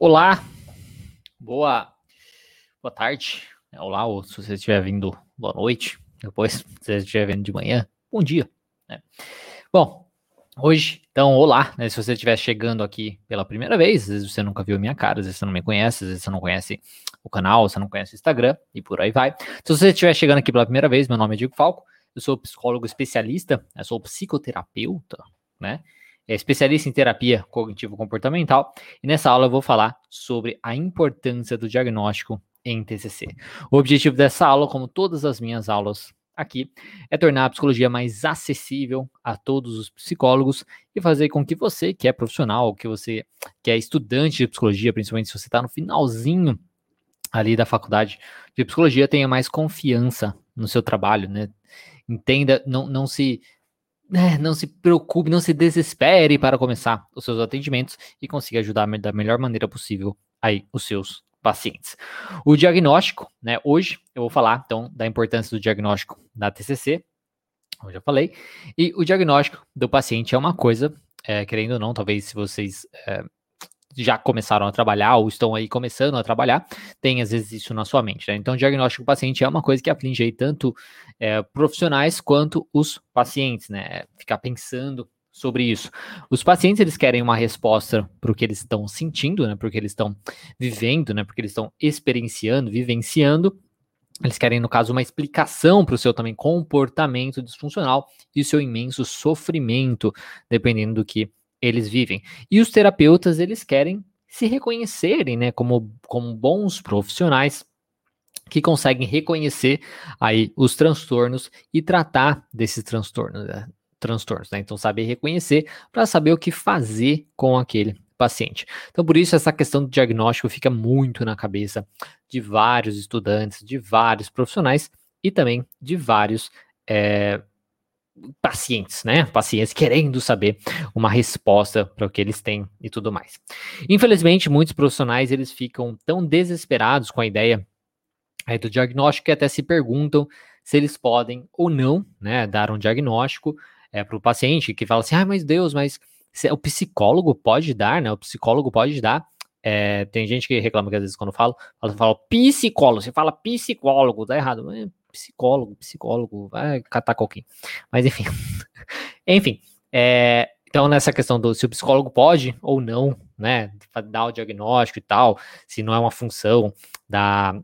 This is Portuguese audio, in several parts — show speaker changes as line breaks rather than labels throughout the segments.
Olá, boa, boa tarde. É, olá, ou se você estiver vindo, boa noite. Depois, se você estiver vendo de manhã, bom dia. Né? Bom, hoje, então, olá, né? Se você estiver chegando aqui pela primeira vez, às vezes você nunca viu minha cara, às vezes você não me conhece, às vezes você não conhece o canal, você não conhece o Instagram e por aí vai. Se você estiver chegando aqui pela primeira vez, meu nome é Diego Falco, eu sou psicólogo especialista, eu sou psicoterapeuta, né? É especialista em terapia cognitivo-comportamental, e nessa aula eu vou falar sobre a importância do diagnóstico em TCC. O objetivo dessa aula, como todas as minhas aulas aqui, é tornar a psicologia mais acessível a todos os psicólogos e fazer com que você, que é profissional, que você que é estudante de psicologia, principalmente se você está no finalzinho ali da faculdade de psicologia, tenha mais confiança no seu trabalho, né? Entenda, não, não se é, não se preocupe, não se desespere para começar os seus atendimentos e consiga ajudar da melhor maneira possível aí os seus pacientes. O diagnóstico, né? Hoje eu vou falar então da importância do diagnóstico da TCC, eu já falei, e o diagnóstico do paciente é uma coisa, é, querendo ou não, talvez se vocês é, já começaram a trabalhar ou estão aí começando a trabalhar, tem às vezes isso na sua mente. Né? Então, o diagnóstico do paciente é uma coisa que aflige aí tanto é, profissionais quanto os pacientes, né? Ficar pensando sobre isso. Os pacientes eles querem uma resposta para o que eles estão sentindo, né? Porque eles estão vivendo, né? Porque eles estão experienciando, vivenciando. Eles querem, no caso, uma explicação para o seu também comportamento disfuncional e o seu imenso sofrimento, dependendo do que eles vivem. E os terapeutas, eles querem se reconhecerem, né, como, como bons profissionais que conseguem reconhecer aí os transtornos e tratar desses transtornos, né, transtornos, né? Então saber reconhecer para saber o que fazer com aquele paciente. Então por isso essa questão do diagnóstico fica muito na cabeça de vários estudantes, de vários profissionais e também de vários é, pacientes, né? Pacientes querendo saber uma resposta para o que eles têm e tudo mais. Infelizmente, muitos profissionais eles ficam tão desesperados com a ideia aí do diagnóstico que até se perguntam se eles podem ou não, né, dar um diagnóstico é, para o paciente que fala assim, ah, mas Deus, mas o psicólogo pode dar, né? O psicólogo pode dar. É, tem gente que reclama que às vezes quando fala, fala, fala psicólogo, você fala psicólogo, tá errado psicólogo, psicólogo, vai catar coquinho. Mas enfim. enfim, é, então nessa questão do se o psicólogo pode ou não, né, dar o diagnóstico e tal, se não é uma função da,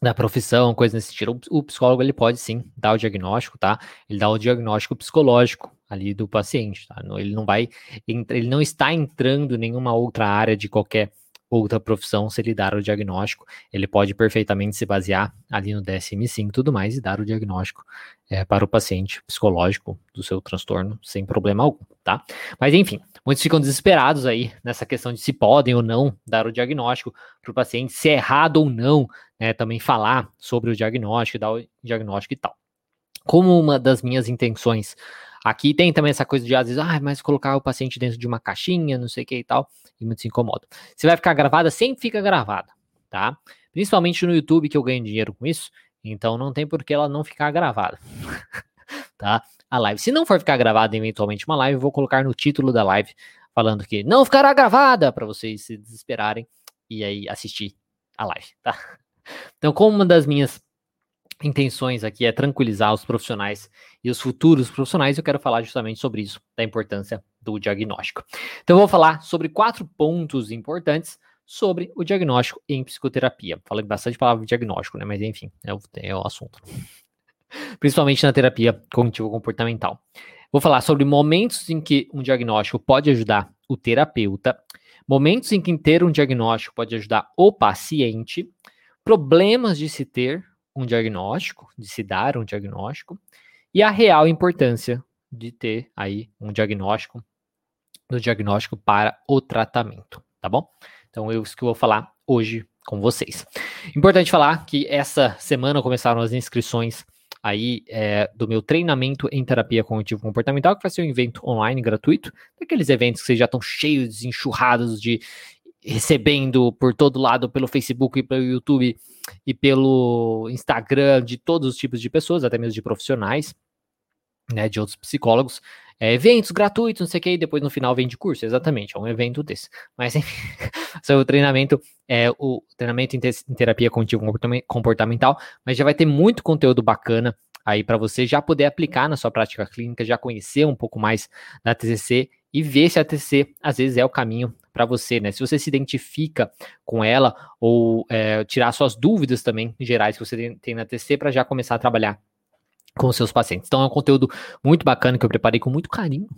da profissão, coisa nesse sentido, o, o psicólogo ele pode sim dar o diagnóstico, tá? Ele dá o diagnóstico psicológico ali do paciente, tá? Ele não vai, ele não está entrando em nenhuma outra área de qualquer outra profissão, se ele dar o diagnóstico, ele pode perfeitamente se basear ali no DSM-5 e tudo mais e dar o diagnóstico é, para o paciente psicológico do seu transtorno sem problema algum, tá? Mas enfim, muitos ficam desesperados aí nessa questão de se podem ou não dar o diagnóstico para o paciente, se é errado ou não, né? Também falar sobre o diagnóstico, dar o diagnóstico e tal. Como uma das minhas intenções Aqui tem também essa coisa de, às vezes, ah, mas colocar o paciente dentro de uma caixinha, não sei o que e tal, e muito se incomoda. Se vai ficar gravada, sempre fica gravada, tá? Principalmente no YouTube, que eu ganho dinheiro com isso, então não tem por que ela não ficar gravada, tá? A live. Se não for ficar gravada eventualmente uma live, eu vou colocar no título da live falando que não ficará gravada para vocês se desesperarem e aí assistir a live, tá? Então, como uma das minhas intenções aqui é tranquilizar os profissionais e os futuros profissionais, eu quero falar justamente sobre isso, da importância do diagnóstico. Então, eu vou falar sobre quatro pontos importantes sobre o diagnóstico em psicoterapia. Falei bastante palavra diagnóstico, né? Mas enfim, é o, é o assunto. Principalmente na terapia cognitivo-comportamental. Vou falar sobre momentos em que um diagnóstico pode ajudar o terapeuta, momentos em que ter um diagnóstico pode ajudar o paciente, problemas de se ter um diagnóstico, de se dar um diagnóstico, e a real importância de ter aí um diagnóstico, do diagnóstico para o tratamento, tá bom? Então, é isso que eu vou falar hoje com vocês. Importante falar que essa semana começaram as inscrições aí é, do meu treinamento em terapia cognitivo comportamental, que vai ser um evento online gratuito, daqueles eventos que vocês já estão cheios, enxurrados de recebendo por todo lado pelo Facebook e pelo YouTube e pelo Instagram de todos os tipos de pessoas, até mesmo de profissionais. né, de outros psicólogos, é, eventos gratuitos, não sei o que, e depois no final vem de curso, exatamente, é um evento desse. Mas enfim, o treinamento, é o treinamento em, terapia contínua comportamental, mas já vai ter muito conteúdo bacana aí para você já poder aplicar na sua prática clínica, já conhecer um pouco mais da TCC e ver se a TCC às vezes é o caminho para você, né? Se você se identifica com ela ou é, tirar suas dúvidas também gerais que você tem na TCC para já começar a trabalhar com os seus pacientes. Então é um conteúdo muito bacana que eu preparei com muito carinho,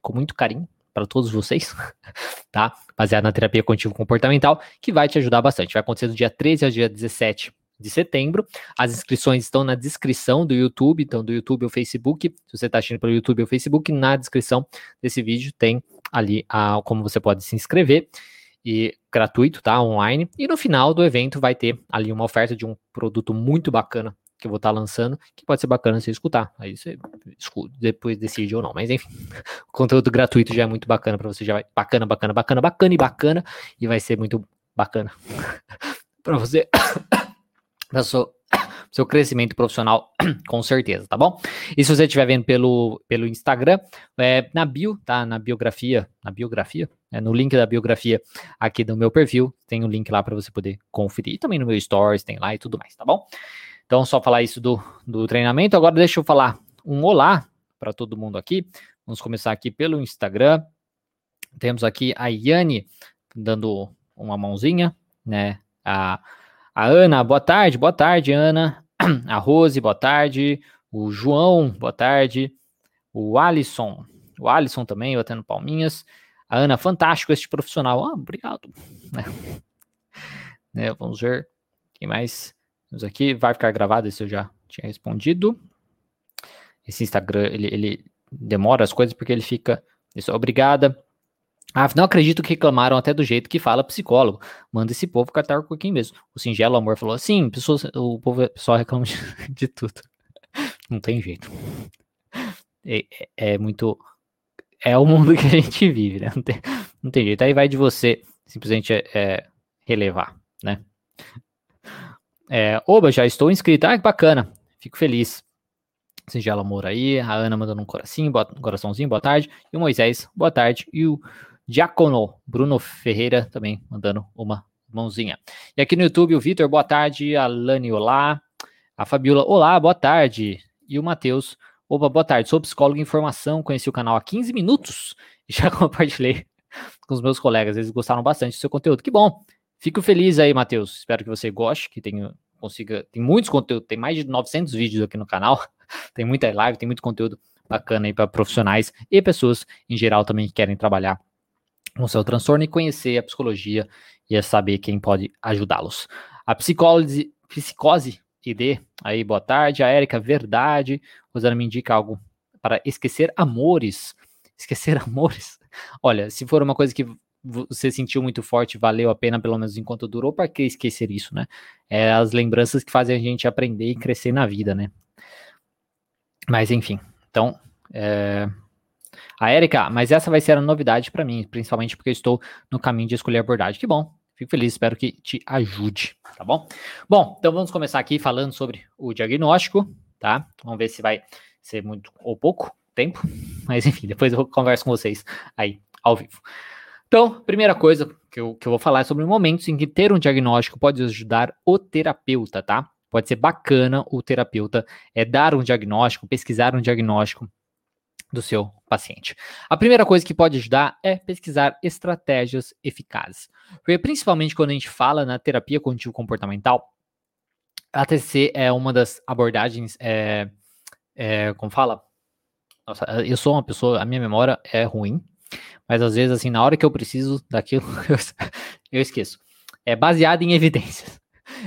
com muito carinho para todos vocês, tá? Baseado na terapia contínua comportamental, que vai te ajudar bastante. Vai acontecer do dia 13 ao dia 17 de setembro. As inscrições estão na descrição do YouTube, então do YouTube ou Facebook. Se você está assistindo pelo YouTube ou Facebook, na descrição desse vídeo tem ali a, como você pode se inscrever e gratuito, tá? Online. E no final do evento vai ter ali uma oferta de um produto muito bacana que eu vou estar tá lançando, que pode ser bacana você escutar. Aí você escuta, depois decide ou não. Mas enfim, o conteúdo gratuito já é muito bacana para você, já vai bacana, bacana, bacana, bacana e bacana, e vai ser muito bacana para você para seu, seu crescimento profissional, com certeza, tá bom? E se você estiver vendo pelo, pelo Instagram, é, na bio, tá? Na biografia, na biografia, é, no link da biografia aqui do meu perfil, tem o um link lá para você poder conferir. E também no meu stories, tem lá e tudo mais, tá bom? Então, só falar isso do, do treinamento. Agora, deixa eu falar um olá para todo mundo aqui. Vamos começar aqui pelo Instagram. Temos aqui a Yane dando uma mãozinha, né? A a Ana, boa tarde, boa tarde, Ana. A Rose, boa tarde. O João, boa tarde. O Alisson, o Alisson também, batendo palminhas. A Ana, fantástico este profissional. Ah, obrigado. né, vamos ver. Quem mais? Vamos aqui. Vai ficar gravado, esse eu já tinha respondido. Esse Instagram, ele, ele demora as coisas porque ele fica. Isso, obrigada. Não acredito que reclamaram até do jeito que fala psicólogo. Manda esse povo catar o coquinho mesmo. O Singelo Amor falou assim: pessoas, o povo só reclama de, de tudo. Não tem jeito. É, é, é, muito. É o mundo que a gente vive, né? Não tem, não tem jeito. Aí vai de você simplesmente é, é relevar, né? É, Oba, já estou inscrito. Ah, que bacana. Fico feliz. Singelo Amor aí. A Ana mandando um coração, um coraçãozinho, boa tarde. E o Moisés, boa tarde. E o Diácono Bruno Ferreira também mandando uma mãozinha. E aqui no YouTube, o Vitor, boa tarde. A Lani, olá. A Fabiola, olá, boa tarde. E o Matheus, opa, boa tarde. Sou psicólogo em formação, conheci o canal há 15 minutos e já compartilhei com os meus colegas. Eles gostaram bastante do seu conteúdo. Que bom. Fico feliz aí, Matheus. Espero que você goste, que tenha, consiga. Tem muitos conteúdos, tem mais de 900 vídeos aqui no canal. tem muita live, tem muito conteúdo bacana aí para profissionais e pessoas em geral também que querem trabalhar com seu transtorno e conhecer a psicologia e saber quem pode ajudá-los. A psicose, psicose ID, aí boa tarde, a Érica, verdade, Rosana me indica algo para esquecer amores, esquecer amores, olha, se for uma coisa que você sentiu muito forte, valeu a pena pelo menos enquanto durou, para que esquecer isso, né? É as lembranças que fazem a gente aprender e crescer na vida, né? Mas enfim, então, é, a Erika, mas essa vai ser a novidade para mim, principalmente porque eu estou no caminho de escolher abordagem. Que bom, fico feliz, espero que te ajude, tá bom? Bom, então vamos começar aqui falando sobre o diagnóstico, tá? Vamos ver se vai ser muito ou pouco tempo, mas enfim, depois eu converso com vocês aí ao vivo. Então, primeira coisa que eu, que eu vou falar é sobre momentos em que ter um diagnóstico pode ajudar o terapeuta, tá? Pode ser bacana o terapeuta é dar um diagnóstico, pesquisar um diagnóstico do seu paciente. A primeira coisa que pode ajudar é pesquisar estratégias eficazes. Porque principalmente quando a gente fala na terapia cognitivo comportamental, a TCC é uma das abordagens, é, é, como fala? Nossa, eu sou uma pessoa, a minha memória é ruim, mas às vezes, assim, na hora que eu preciso daquilo, eu, eu esqueço. É baseada em evidências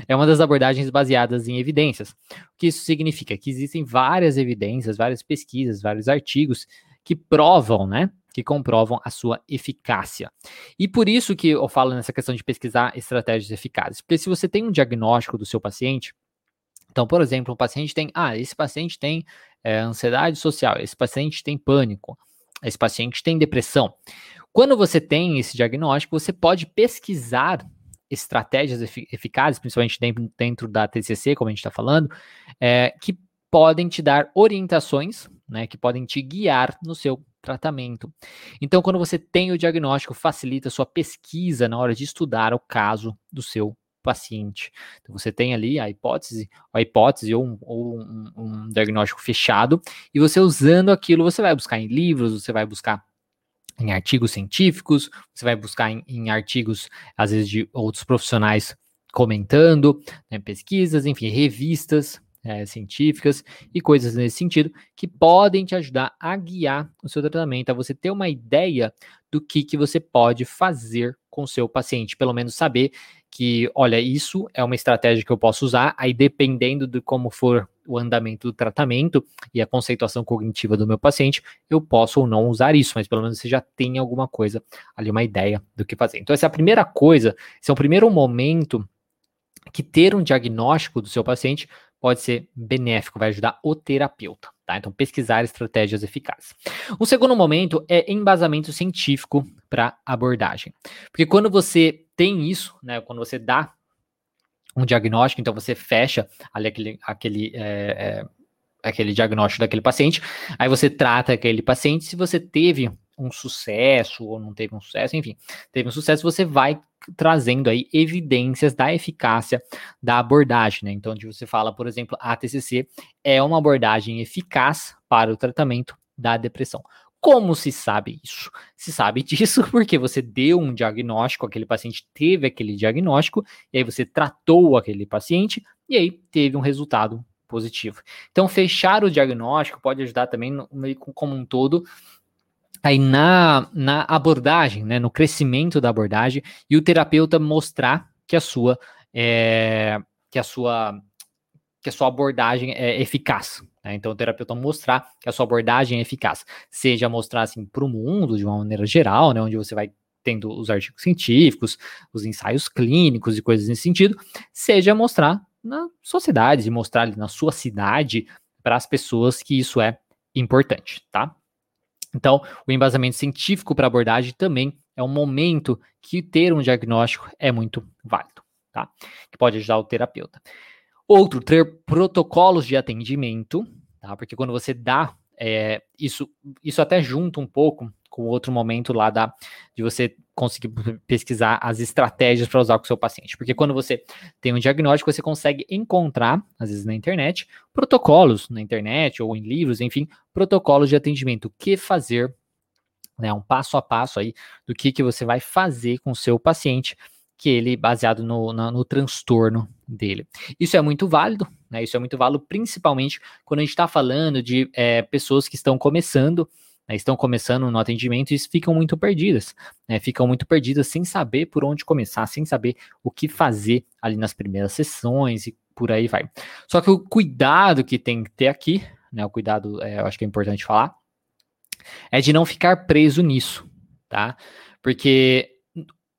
é uma das abordagens baseadas em evidências. O que isso significa? Que existem várias evidências, várias pesquisas, vários artigos que provam, né? Que comprovam a sua eficácia. E por isso que eu falo nessa questão de pesquisar estratégias eficazes. Porque se você tem um diagnóstico do seu paciente, então, por exemplo, um paciente tem, ah, esse paciente tem é, ansiedade social, esse paciente tem pânico, esse paciente tem depressão. Quando você tem esse diagnóstico, você pode pesquisar estratégias eficazes, principalmente dentro, da TCC, como a gente está falando, é, que podem te dar orientações né, que podem te guiar no seu tratamento. Então, quando você tem o diagnóstico, facilita a sua pesquisa na hora de estudar o caso do seu paciente. Então, você tem ali a hipótese, a hipótese ou, um, ou um, um diagnóstico fechado, e você usando aquilo, você vai buscar em livros, você vai buscar em artigos científicos, você vai buscar em, em artigos, às vezes, de outros profissionais comentando, né, pesquisas, enfim, revistas é, científicas e coisas nesse sentido que podem te ajudar a guiar o seu tratamento, a você ter uma ideia do que, que você pode fazer com o seu paciente, pelo menos saber que, olha, isso é uma estratégia que eu posso usar, aí dependendo de como for o andamento do tratamento e a conceituação cognitiva do meu paciente, eu posso ou não usar isso, mas pelo menos você já tem alguma coisa ali, uma ideia do que fazer. Então, essa é a primeira coisa, esse é o primeiro momento que ter um diagnóstico do seu paciente pode ser benéfico, vai ajudar o terapeuta. Tá? Então, pesquisar estratégias eficazes. O segundo momento é embasamento científico para abordagem. Porque quando você tem isso, né, quando você dá um diagnóstico, então você fecha ali aquele, aquele, é, é, aquele diagnóstico daquele paciente, aí você trata aquele paciente, se você teve um sucesso ou não teve um sucesso, enfim, teve um sucesso, você vai trazendo aí evidências da eficácia da abordagem, né? Então, onde você fala, por exemplo, a TCC é uma abordagem eficaz para o tratamento da depressão. Como se sabe isso? Se sabe disso porque você deu um diagnóstico, aquele paciente teve aquele diagnóstico, e aí você tratou aquele paciente, e aí teve um resultado positivo. Então, fechar o diagnóstico pode ajudar também, no, como um todo, aí na, na abordagem, né, no crescimento da abordagem, e o terapeuta mostrar que a sua é, que a sua que a sua abordagem é eficaz. Né? Então, o terapeuta mostrar que a sua abordagem é eficaz, seja mostrar assim para o mundo de uma maneira geral, né, onde você vai tendo os artigos científicos, os ensaios clínicos e coisas nesse sentido, seja mostrar na sociedade, mostrar na sua cidade para as pessoas que isso é importante, tá? Então, o embasamento científico para abordagem também é um momento que ter um diagnóstico é muito válido, tá? Que pode ajudar o terapeuta. Outro, ter protocolos de atendimento, tá? Porque quando você dá é, isso, isso até junta um pouco com outro momento lá da, de você conseguir pesquisar as estratégias para usar com o seu paciente. Porque quando você tem um diagnóstico, você consegue encontrar, às vezes na internet, protocolos na internet ou em livros, enfim, protocolos de atendimento. O que fazer, né, um passo a passo aí do que, que você vai fazer com o seu paciente, que ele baseado no, no, no transtorno dele. Isso é muito válido, né? Isso é muito válido, principalmente quando a gente está falando de é, pessoas que estão começando né, estão começando no atendimento e ficam muito perdidas, né, ficam muito perdidas sem saber por onde começar, sem saber o que fazer ali nas primeiras sessões e por aí vai. Só que o cuidado que tem que ter aqui, né, o cuidado, é, eu acho que é importante falar, é de não ficar preso nisso, tá? Porque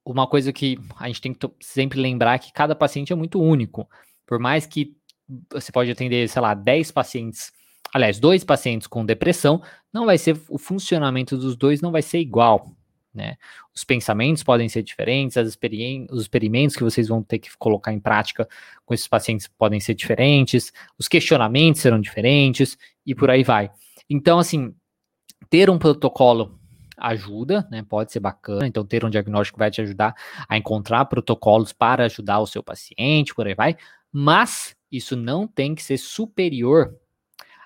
uma coisa que a gente tem que sempre lembrar é que cada paciente é muito único. Por mais que você pode atender, sei lá, 10 pacientes aliás, dois pacientes com depressão, não vai ser o funcionamento dos dois não vai ser igual, né? Os pensamentos podem ser diferentes, as os experimentos que vocês vão ter que colocar em prática com esses pacientes podem ser diferentes, os questionamentos serão diferentes e por aí vai. Então, assim, ter um protocolo ajuda, né? Pode ser bacana. Então, ter um diagnóstico vai te ajudar a encontrar protocolos para ajudar o seu paciente, por aí vai. Mas isso não tem que ser superior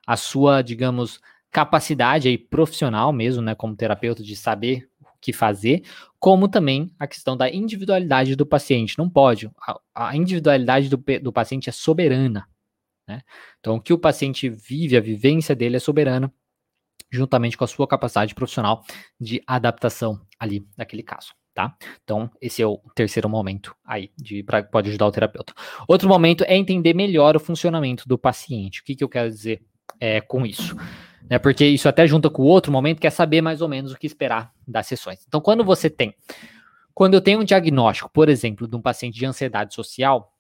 a sua, digamos, capacidade aí profissional mesmo, né, como terapeuta, de saber o que fazer, como também a questão da individualidade do paciente. Não pode. A, a individualidade do, do paciente é soberana. Né? Então, o que o paciente vive, a vivência dele é soberana, juntamente com a sua capacidade profissional de adaptação ali naquele caso. Tá? Então, esse é o terceiro momento aí de pra, pode ajudar o terapeuta. Outro momento é entender melhor o funcionamento do paciente. O que, que eu quero dizer é, com isso. Né, porque isso até junta com o outro momento, que é saber mais ou menos o que esperar das sessões. Então, quando você tem. Quando eu tenho um diagnóstico, por exemplo, de um paciente de ansiedade social,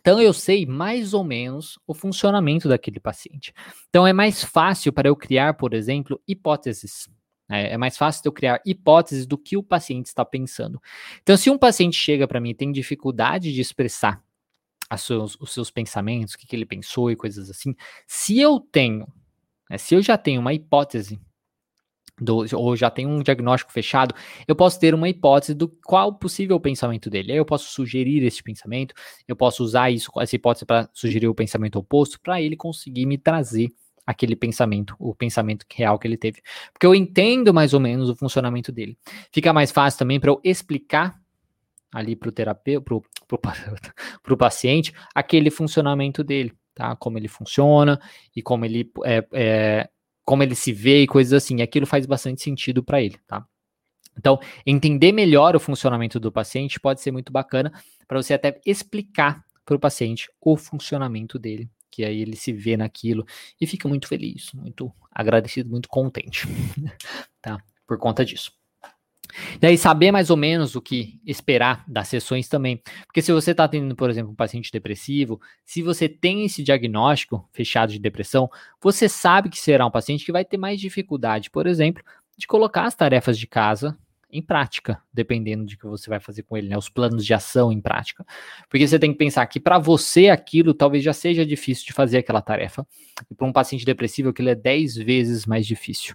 então eu sei mais ou menos o funcionamento daquele paciente. Então é mais fácil para eu criar, por exemplo, hipóteses. Né? É mais fácil eu criar hipóteses do que o paciente está pensando. Então, se um paciente chega para mim e tem dificuldade de expressar seus, os seus pensamentos, o que, que ele pensou e coisas assim. Se eu tenho Né? Se eu já tenho uma hipótese do, ou já tenho um diagnóstico fechado, eu posso ter uma hipótese do qual possível pensamento dele. Aí eu posso sugerir esse pensamento, eu posso usar isso, essa hipótese para sugerir o pensamento oposto, para ele conseguir me trazer aquele pensamento, o pensamento real que ele teve. Porque eu entendo mais ou menos o funcionamento dele. Fica mais fácil também para eu explicar ali para o terapeuta, para o paciente, aquele funcionamento dele, tá? Como ele funciona e como ele é, é como ele se vê e coisas assim. E aquilo faz bastante sentido para ele, tá? Então, entender melhor o funcionamento do paciente pode ser muito bacana para você até explicar para o paciente o funcionamento dele, que aí ele se vê naquilo e fica muito feliz, muito agradecido, muito contente, tá? Por conta disso. E aí, saber mais ou menos o que esperar das sessões também. Porque se você está tendo, por exemplo, um paciente depressivo, se você tem esse diagnóstico fechado de depressão, você sabe que será um paciente que vai ter mais dificuldade, por exemplo, de colocar as tarefas de casa em prática, dependendo de que você vai fazer com ele, né? Os planos de ação em prática. Porque você tem que pensar que para você aquilo talvez já seja difícil de fazer aquela tarefa. E para um paciente depressivo aquilo é 10 vezes mais difícil.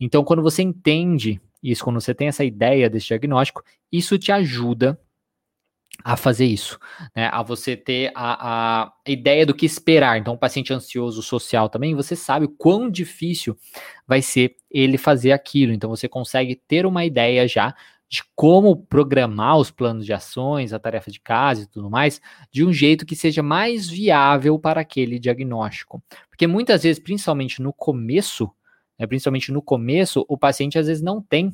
Então, quando você entende isso, quando você tem essa ideia desse diagnóstico, isso te ajuda a fazer isso, né? A você ter a, a ideia do que esperar. Então, o paciente ansioso social também, você sabe o quão difícil vai ser ele fazer aquilo. Então, você consegue ter uma ideia já de como programar os planos de ações, a tarefa de casa e tudo mais, de um jeito que seja mais viável para aquele diagnóstico. Porque muitas vezes, principalmente no começo, né, principalmente no começo, o paciente às vezes não tem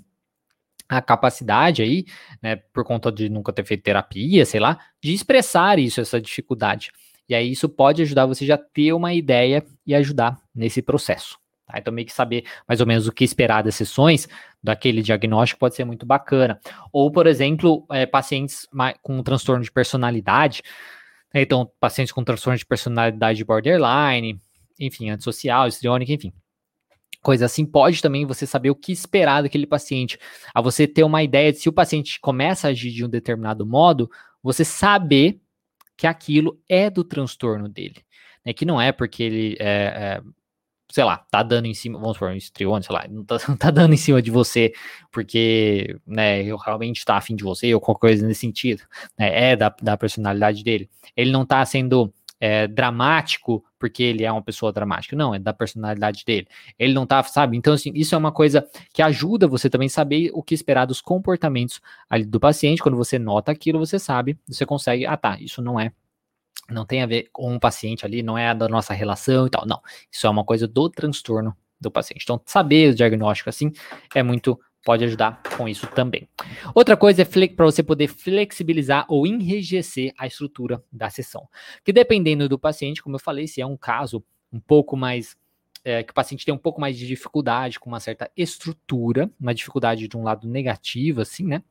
a capacidade aí, né, por conta de nunca ter feito terapia, sei lá, de expressar isso, essa dificuldade. E aí isso pode ajudar você já ter uma ideia e ajudar nesse processo. Tá? Então, meio que saber mais ou menos o que esperar das sessões daquele diagnóstico pode ser muito bacana. Ou, por exemplo, é, pacientes com transtorno de personalidade, né, então, pacientes com transtorno de personalidade borderline, enfim, antissocial, histriônica, enfim coisa assim, pode também você saber o que esperar daquele paciente. A você ter uma ideia de se o paciente começa a agir de um determinado modo, você saber que aquilo é do transtorno dele. Né? Que não é porque ele é, é, sei lá, tá dando em cima, vamos supor, um estrione, sei lá, não tá, não tá, dando em cima de você porque, né, eu realmente tá afim de você ou qualquer coisa nesse sentido, né, é da, da personalidade dele. Ele não tá sendo é, dramático porque ele é uma pessoa dramática. Não, é da personalidade dele. Ele não tá, sabe? Então, assim, isso é uma coisa que ajuda você também saber o que esperar dos comportamentos ali do paciente. Quando você nota aquilo, você sabe, você consegue, ah, tá, isso não é não tem a ver com o paciente ali, não é da nossa relação e tal. Não, isso é uma coisa do transtorno do paciente. Então, saber o diagnóstico assim é muito pode ajudar com isso também. Outra coisa é para você poder flexibilizar ou enrijecer a estrutura da sessão. Que dependendo do paciente, como eu falei, se é um caso um pouco mais é, que o paciente tem um pouco mais de dificuldade com uma certa estrutura, uma dificuldade de um lado negativo, assim, né?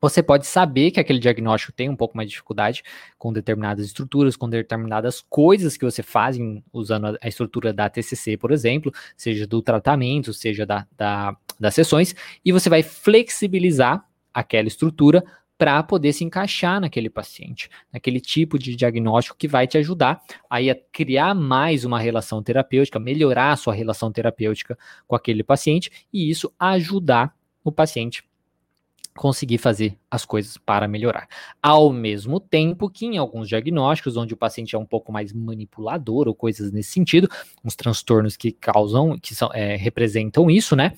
Você pode saber que aquele diagnóstico tem um pouco mais de dificuldade com determinadas estruturas, com determinadas coisas que você faz usando a estrutura da TCC, por exemplo, seja do tratamento, seja da, da, das sessões, e você vai flexibilizar aquela estrutura para poder se encaixar naquele paciente, naquele tipo de diagnóstico que vai te ajudar aí a criar mais uma relação terapêutica, melhorar a sua relação terapêutica com aquele paciente e isso ajudar o paciente conseguir fazer as coisas para melhorar. Ao mesmo tempo que em alguns diagnósticos, onde o paciente é um pouco mais manipulador ou coisas nesse sentido, uns transtornos que causam, que são, é, representam isso, né?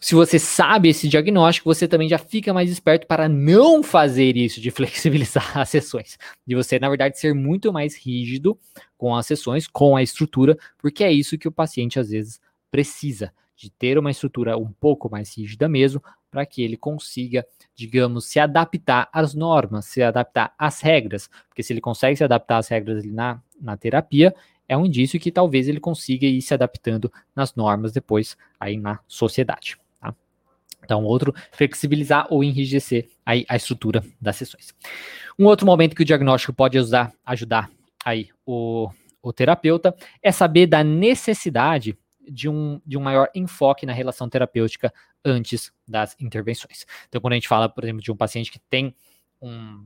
Se você sabe esse diagnóstico, você também já fica mais esperto para não fazer isso de flexibilizar as sessões. De você, na verdade, ser muito mais rígido com as sessões, com a estrutura, porque é isso que o paciente às vezes precisa de ter uma estrutura um pouco mais rígida mesmo, para que ele consiga, digamos, se adaptar às normas, se adaptar às regras, porque se ele consegue se adaptar às regras na, na terapia, é um indício que talvez ele consiga ir se adaptando nas normas depois aí na sociedade. Tá? Então, outro, flexibilizar ou enrijecer aí a estrutura das sessões. Um outro momento que o diagnóstico pode usar, ajudar aí o, o terapeuta é saber da necessidade de um, de um maior enfoque na relação terapêutica antes das intervenções. Então, quando a gente fala, por exemplo, de um paciente que tem um,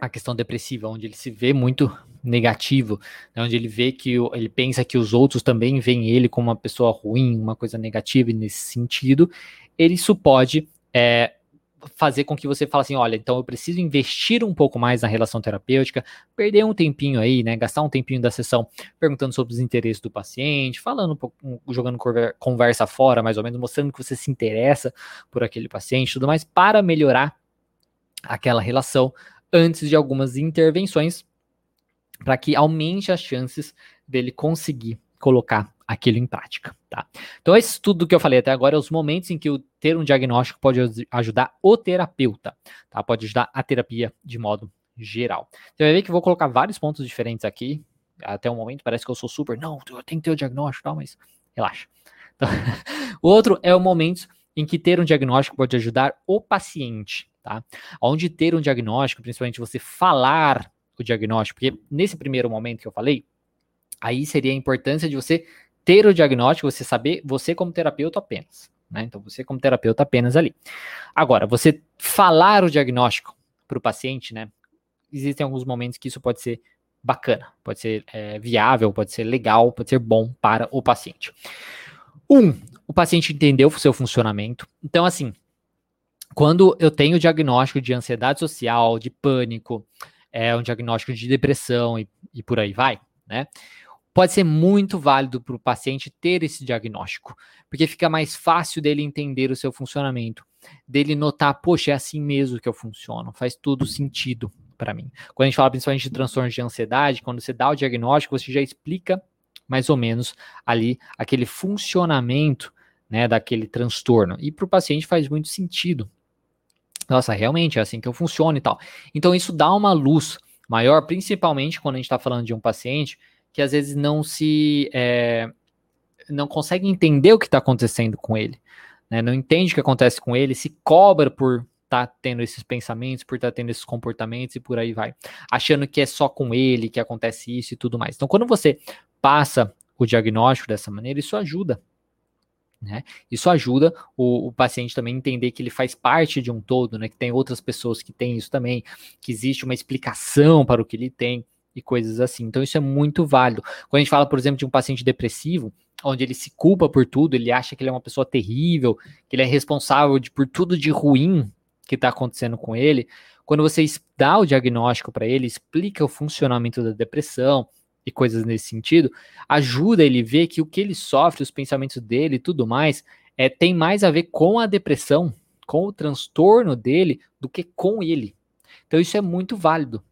a questão depressiva, onde ele se vê muito negativo, né, onde ele vê que ele pensa que os outros também veem ele como uma pessoa ruim, uma coisa negativa nesse sentido, ele isso pode é, fazer com que você fale assim, olha, então eu preciso investir um pouco mais na relação terapêutica, perder um tempinho aí, né, gastar um tempinho da sessão perguntando sobre os interesses do paciente, falando um pouco, jogando conversa fora, mais ou menos, mostrando que você se interessa por aquele paciente, tudo mais, para melhorar aquela relação antes de algumas intervenções, para que aumente as chances dele conseguir colocar aquilo em prática, tá? Então, esse tudo que eu falei até agora é os momentos em que o ter um diagnóstico pode ajudar o terapeuta, tá? Pode ajudar a terapia de modo geral. Você vai ver que eu vou colocar vários pontos diferentes aqui. Até o momento parece que eu sou super, não, eu tenho que ter o diagnóstico, tal, mas relaxa. Então, o outro é o momento em que ter um diagnóstico pode ajudar o paciente, tá? Onde ter um diagnóstico, principalmente você falar o diagnóstico, porque nesse primeiro momento que eu falei, aí seria a importância de você ter o diagnóstico, você saber, você como terapeuta apenas. Né? Então, você como terapeuta apenas ali. Agora, você falar o diagnóstico para o paciente, né? Existem alguns momentos que isso pode ser bacana, pode ser é, viável, pode ser legal, pode ser bom para o paciente. Um, o paciente entendeu o seu funcionamento. Então, assim, quando eu tenho o diagnóstico de ansiedade social, de pânico, é um diagnóstico de depressão e, e por aí vai, né? Pode ser muito válido para o paciente ter esse diagnóstico, porque fica mais fácil dele entender o seu funcionamento, dele notar, poxa, é assim mesmo que eu funciono, faz tudo sentido para mim. Quando a gente fala principalmente de transtornos de ansiedade, quando você dá o diagnóstico, você já explica mais ou menos ali aquele funcionamento né, daquele transtorno. E para o paciente faz muito sentido. Nossa, realmente é assim que eu funciono e tal. Então isso dá uma luz maior, principalmente quando a gente está falando de um paciente que às vezes não se é, não consegue entender o que está acontecendo com ele, né? não entende o que acontece com ele, se cobra por estar tá tendo esses pensamentos, por estar tá tendo esses comportamentos e por aí vai, achando que é só com ele que acontece isso e tudo mais. Então, quando você passa o diagnóstico dessa maneira, isso ajuda. Né? Isso ajuda o, o, paciente também a entender que ele faz parte de um todo, né? que tem outras pessoas que têm isso também, que existe uma explicação para o que ele tem e coisas assim. Então isso é muito válido. Quando a gente fala, por exemplo, de um paciente depressivo, onde ele se culpa por tudo, ele acha que ele é uma pessoa terrível, que ele é responsável de, por tudo de ruim que está acontecendo com ele, quando você dá o diagnóstico para ele, explica o funcionamento da depressão e coisas nesse sentido, ajuda ele a ver que o que ele sofre, os pensamentos dele e tudo mais, é, tem mais a ver com a depressão, com o transtorno dele, do que com ele. Então isso é muito válido.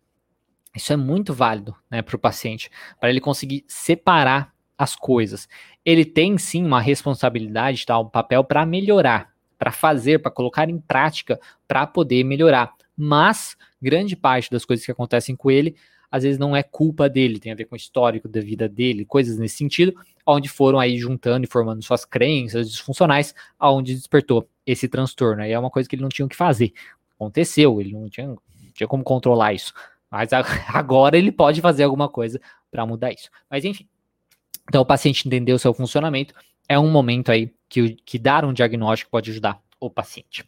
Isso é muito válido né, para o paciente, para ele conseguir separar as coisas. Ele tem sim uma responsabilidade, tá, um papel para melhorar, para fazer, para colocar em prática, para poder melhorar. Mas grande parte das coisas que acontecem com ele, às vezes não é culpa dele, tem a ver com o histórico da vida dele, coisas nesse sentido, onde foram aí juntando e formando suas crenças disfuncionais, aonde despertou esse transtorno. Aí é uma coisa que ele não tinha o que fazer. Aconteceu, ele não tinha, não tinha como controlar isso. Mas agora ele pode fazer alguma coisa para mudar isso. Mas enfim. Então, o paciente entender o seu funcionamento é um momento aí que, que dar um diagnóstico pode ajudar o paciente.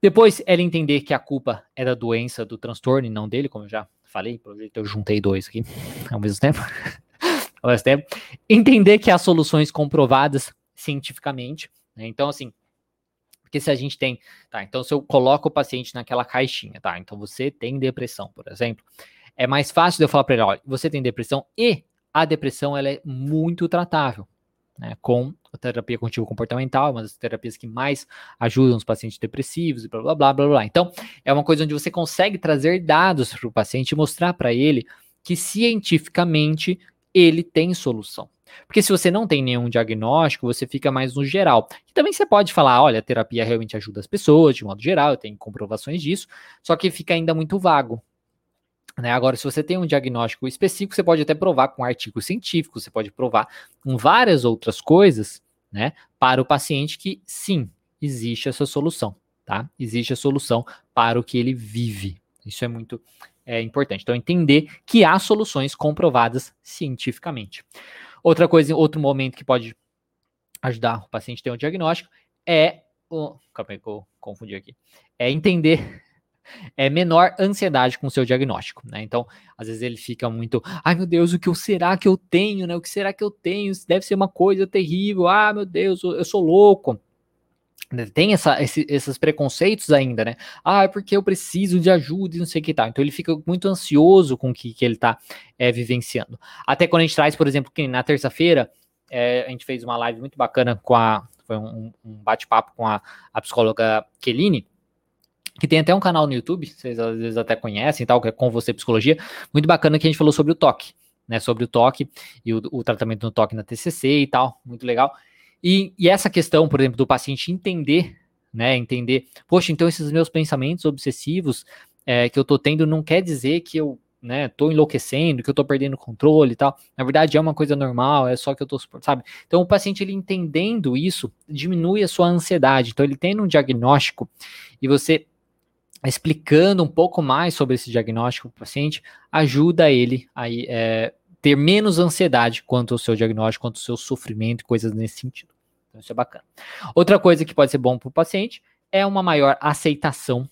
Depois, ele entender que a culpa é da doença, do transtorno e não dele, como eu já falei, pelo jeito eu juntei dois aqui ao mesmo tempo. ao mesmo tempo. Entender que há soluções comprovadas cientificamente. Né? Então, assim, se a gente tem, tá, então se eu coloco o paciente naquela caixinha, tá, então você tem depressão, por exemplo, é mais fácil de eu falar para ele, olha, você tem depressão e a depressão ela é muito tratável, né, com a terapia cognitivo comportamental, uma das terapias que mais ajudam os pacientes depressivos e blá blá blá blá blá. Então, é uma coisa onde você consegue trazer dados para o paciente e mostrar para ele que cientificamente ele tem solução. Porque se você não tem nenhum diagnóstico, você fica mais no geral. E também você pode falar, olha, a terapia realmente ajuda as pessoas, de modo geral, eu tenho comprovações disso, só que fica ainda muito vago. Né? Agora, se você tem um diagnóstico específico, você pode até provar com artigos científicos, você pode provar com várias outras coisas, né, para o paciente que sim, existe essa solução, tá? Existe a solução para o que ele vive. Isso é muito é, importante. Então, entender que há soluções comprovadas cientificamente. Outra coisa, outro momento que pode ajudar o paciente a ter um diagnóstico é o. Calma aí que eu confundi aqui. É entender é menor ansiedade com o seu diagnóstico, né? Então, às vezes ele fica muito, ai meu Deus, o que será que eu tenho, né? O que será que eu tenho? Deve ser uma coisa terrível. Ah, meu Deus, eu sou louco. Né, tem essa, esse, esses preconceitos ainda, né? Ah, é porque eu preciso de ajuda e não sei o que tal. Então ele fica muito ansioso com o que, que ele está é, vivenciando. Até quando a gente traz, por exemplo, que na terça-feira é, a gente fez uma live muito bacana com a. Foi um, um bate-papo com a, a psicóloga Keline, que tem até um canal no YouTube, vocês às vezes até conhecem, tal, que é com você psicologia, muito bacana que a gente falou sobre o toque, né, sobre o toque e o, o tratamento do toque na TCC e tal, muito legal. E, e essa questão, por exemplo, do paciente entender, né, entender, poxa, então esses meus pensamentos obsessivos é, que eu tô tendo não quer dizer que eu né, tô enlouquecendo, que eu tô perdendo controle e tal. Na verdade, é uma coisa normal, é só que eu tô, sabe? Então, o paciente, ele entendendo isso, diminui a sua ansiedade. Então, ele tem um diagnóstico e você explicando um pouco mais sobre esse diagnóstico para o paciente, ajuda ele a é, ter menos ansiedade quanto ao seu diagnóstico, quanto ao seu sofrimento, coisas nesse sentido. Então, isso é bacana. Outra coisa que pode ser bom para o paciente é uma maior aceitação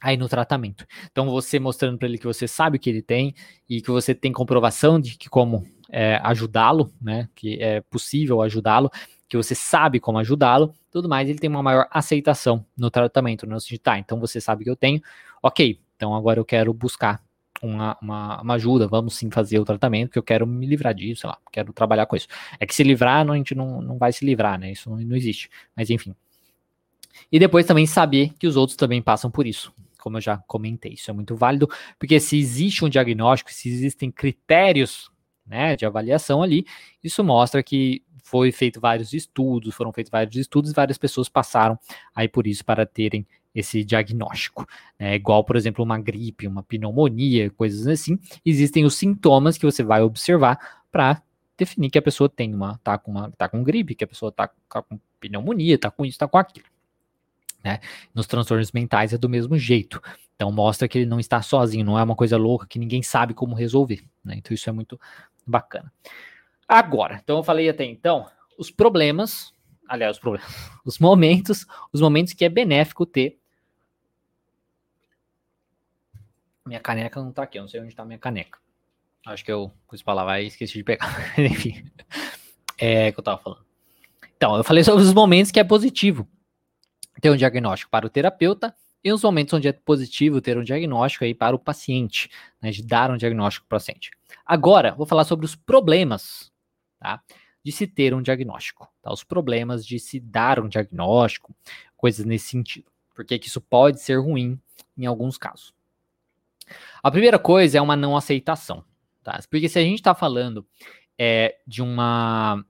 aí no tratamento. Então, você mostrando para ele que você sabe o que ele tem e que você tem comprovação de que como é, ajudá-lo, né, que é possível ajudá-lo, que você sabe como ajudá-lo, tudo mais, ele tem uma maior aceitação no tratamento, no sentido, tá, então você sabe que eu tenho, ok, então agora eu quero buscar uma, uma, uma, ajuda, vamos sim fazer o tratamento, que eu quero me livrar disso, sei lá, quero trabalhar com isso. É que se livrar, não, a gente não, não vai se livrar, né, isso não, não existe, mas enfim. E depois também saber que os outros também passam por isso, como eu já comentei. Isso é muito válido, porque se existe um diagnóstico, se existem critérios né, de avaliação ali, isso mostra que foi feito vários estudos, foram feitos vários estudos, várias pessoas passaram aí por isso para terem esse diagnóstico. É igual, por exemplo, uma gripe, uma pneumonia, coisas assim. Existem os sintomas que você vai observar para definir que a pessoa tem uma, tá com uma, tá com gripe, que a pessoa tá, tá com pneumonia, tá com isso, tá com aquilo. Né? Nos transtornos mentais é do mesmo jeito. Então mostra que ele não está sozinho, não é uma coisa louca que ninguém sabe como resolver. Né? Então isso é muito bacana. Agora, então eu falei até então, os problemas, aliás, os problemas, os momentos, os momentos que é benéfico ter. Minha caneca não tá aqui, eu não sei onde tá minha caneca. Acho que eu pus pra lavar e esqueci de pegar. Enfim, é que eu tava falando. Então, eu falei sobre os momentos que é positivo ter um diagnóstico para o terapeuta e os momentos onde é positivo ter um diagnóstico aí para o paciente, né, de dar um diagnóstico para o paciente. Agora, vou falar sobre os problemas, tá, de se ter um diagnóstico, tá, os problemas de se dar um diagnóstico, coisas nesse sentido, porque que isso pode ser ruim em alguns casos. A primeira coisa é uma não aceitação, tá, porque se a gente está falando é, de uma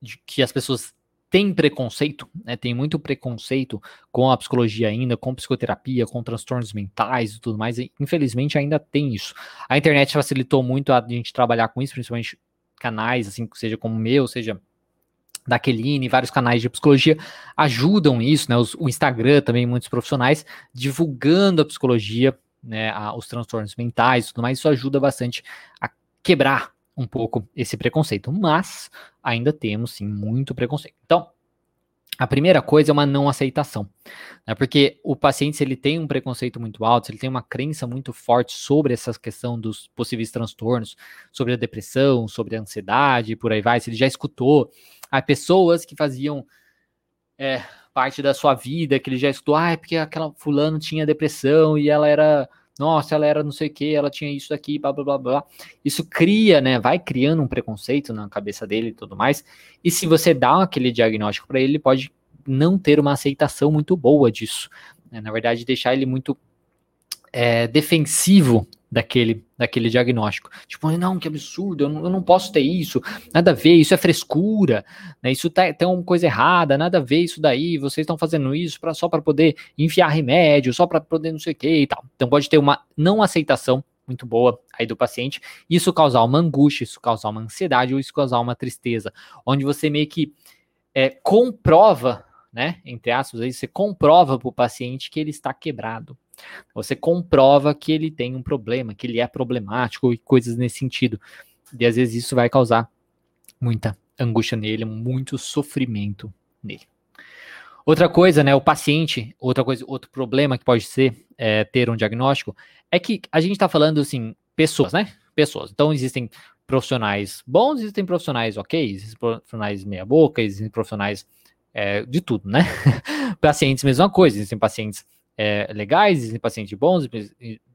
de que as pessoas tem preconceito, né, tem muito preconceito com a psicologia ainda, com psicoterapia, com transtornos mentais e tudo mais. E, infelizmente ainda tem isso. A internet facilitou muito a gente trabalhar com isso, principalmente canais, assim, seja como o meu, seja da Keline, vários canais de psicologia ajudam isso, né? O Instagram também, muitos profissionais divulgando a psicologia, né? A, os transtornos mentais e tudo mais. Isso ajuda bastante a quebrar um pouco esse preconceito, mas ainda temos sim muito preconceito. Então, a primeira coisa é uma não aceitação, né? porque o paciente, se ele tem um preconceito muito alto, se ele tem uma crença muito forte sobre essa questão dos possíveis transtornos, sobre a depressão, sobre a ansiedade, por aí vai, se ele já escutou há pessoas que faziam é, parte da sua vida, que ele já escutou, ah, é porque aquela fulano tinha depressão e ela era nossa, ela era não sei o que, ela tinha isso aqui, blá blá blá blá. Isso cria, né? Vai criando um preconceito na cabeça dele e tudo mais. E se você dá aquele diagnóstico para ele, ele pode não ter uma aceitação muito boa disso. Né? Na verdade, deixar ele muito é, defensivo daquele, daquele diagnóstico. Tipo, não, que absurdo, eu não, eu não, posso ter isso, nada a ver, isso é frescura, né? Isso tá, tem uma coisa errada, nada a ver isso daí, vocês estão fazendo isso pra, só para poder enfiar remédio, só para poder não sei o que e tal. Então pode ter uma não aceitação muito boa aí do paciente, isso causar uma angústia, isso causar uma ansiedade ou isso causar uma tristeza, onde você meio que é, comprova, né, entre aspas, aí você comprova para o paciente que ele está quebrado, você comprova que ele tem um problema, que ele é problemático e coisas nesse sentido. E às vezes isso vai causar muita angústia nele, muito sofrimento nele. Outra coisa, né, o paciente, outra coisa, outro problema que pode ser é, ter um diagnóstico é que a gente está falando assim, pessoas, né? Pessoas. Então existem profissionais bons, existem profissionais ok, existem profissionais meia boca, existem profissionais é, de tudo, né? pacientes, mesma coisa, existem pacientes é, legais, existem pacientes bons,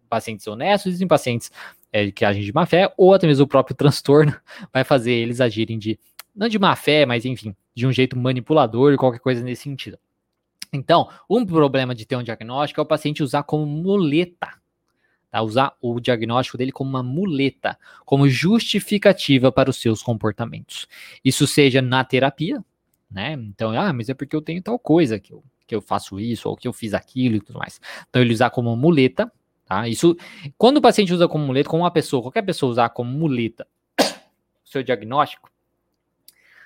pacientes honestos, existem pacientes é, que agem de má fé, ou até mesmo o próprio transtorno vai fazer eles agirem de, não de má fé, mas enfim, de um jeito manipulador qualquer coisa nesse sentido. Então, um problema de ter um diagnóstico é o paciente usar como muleta, tá? usar o diagnóstico dele como uma muleta, como justificativa para os seus comportamentos. Isso seja na terapia, né? Então, ah, mas é porque eu tenho tal coisa que eu, que eu faço isso, ou que eu fiz aquilo e tudo mais. Então, ele usar como muleta, tá? Isso, quando o paciente usa como muleta, como uma pessoa, qualquer pessoa usar como muleta o seu diagnóstico,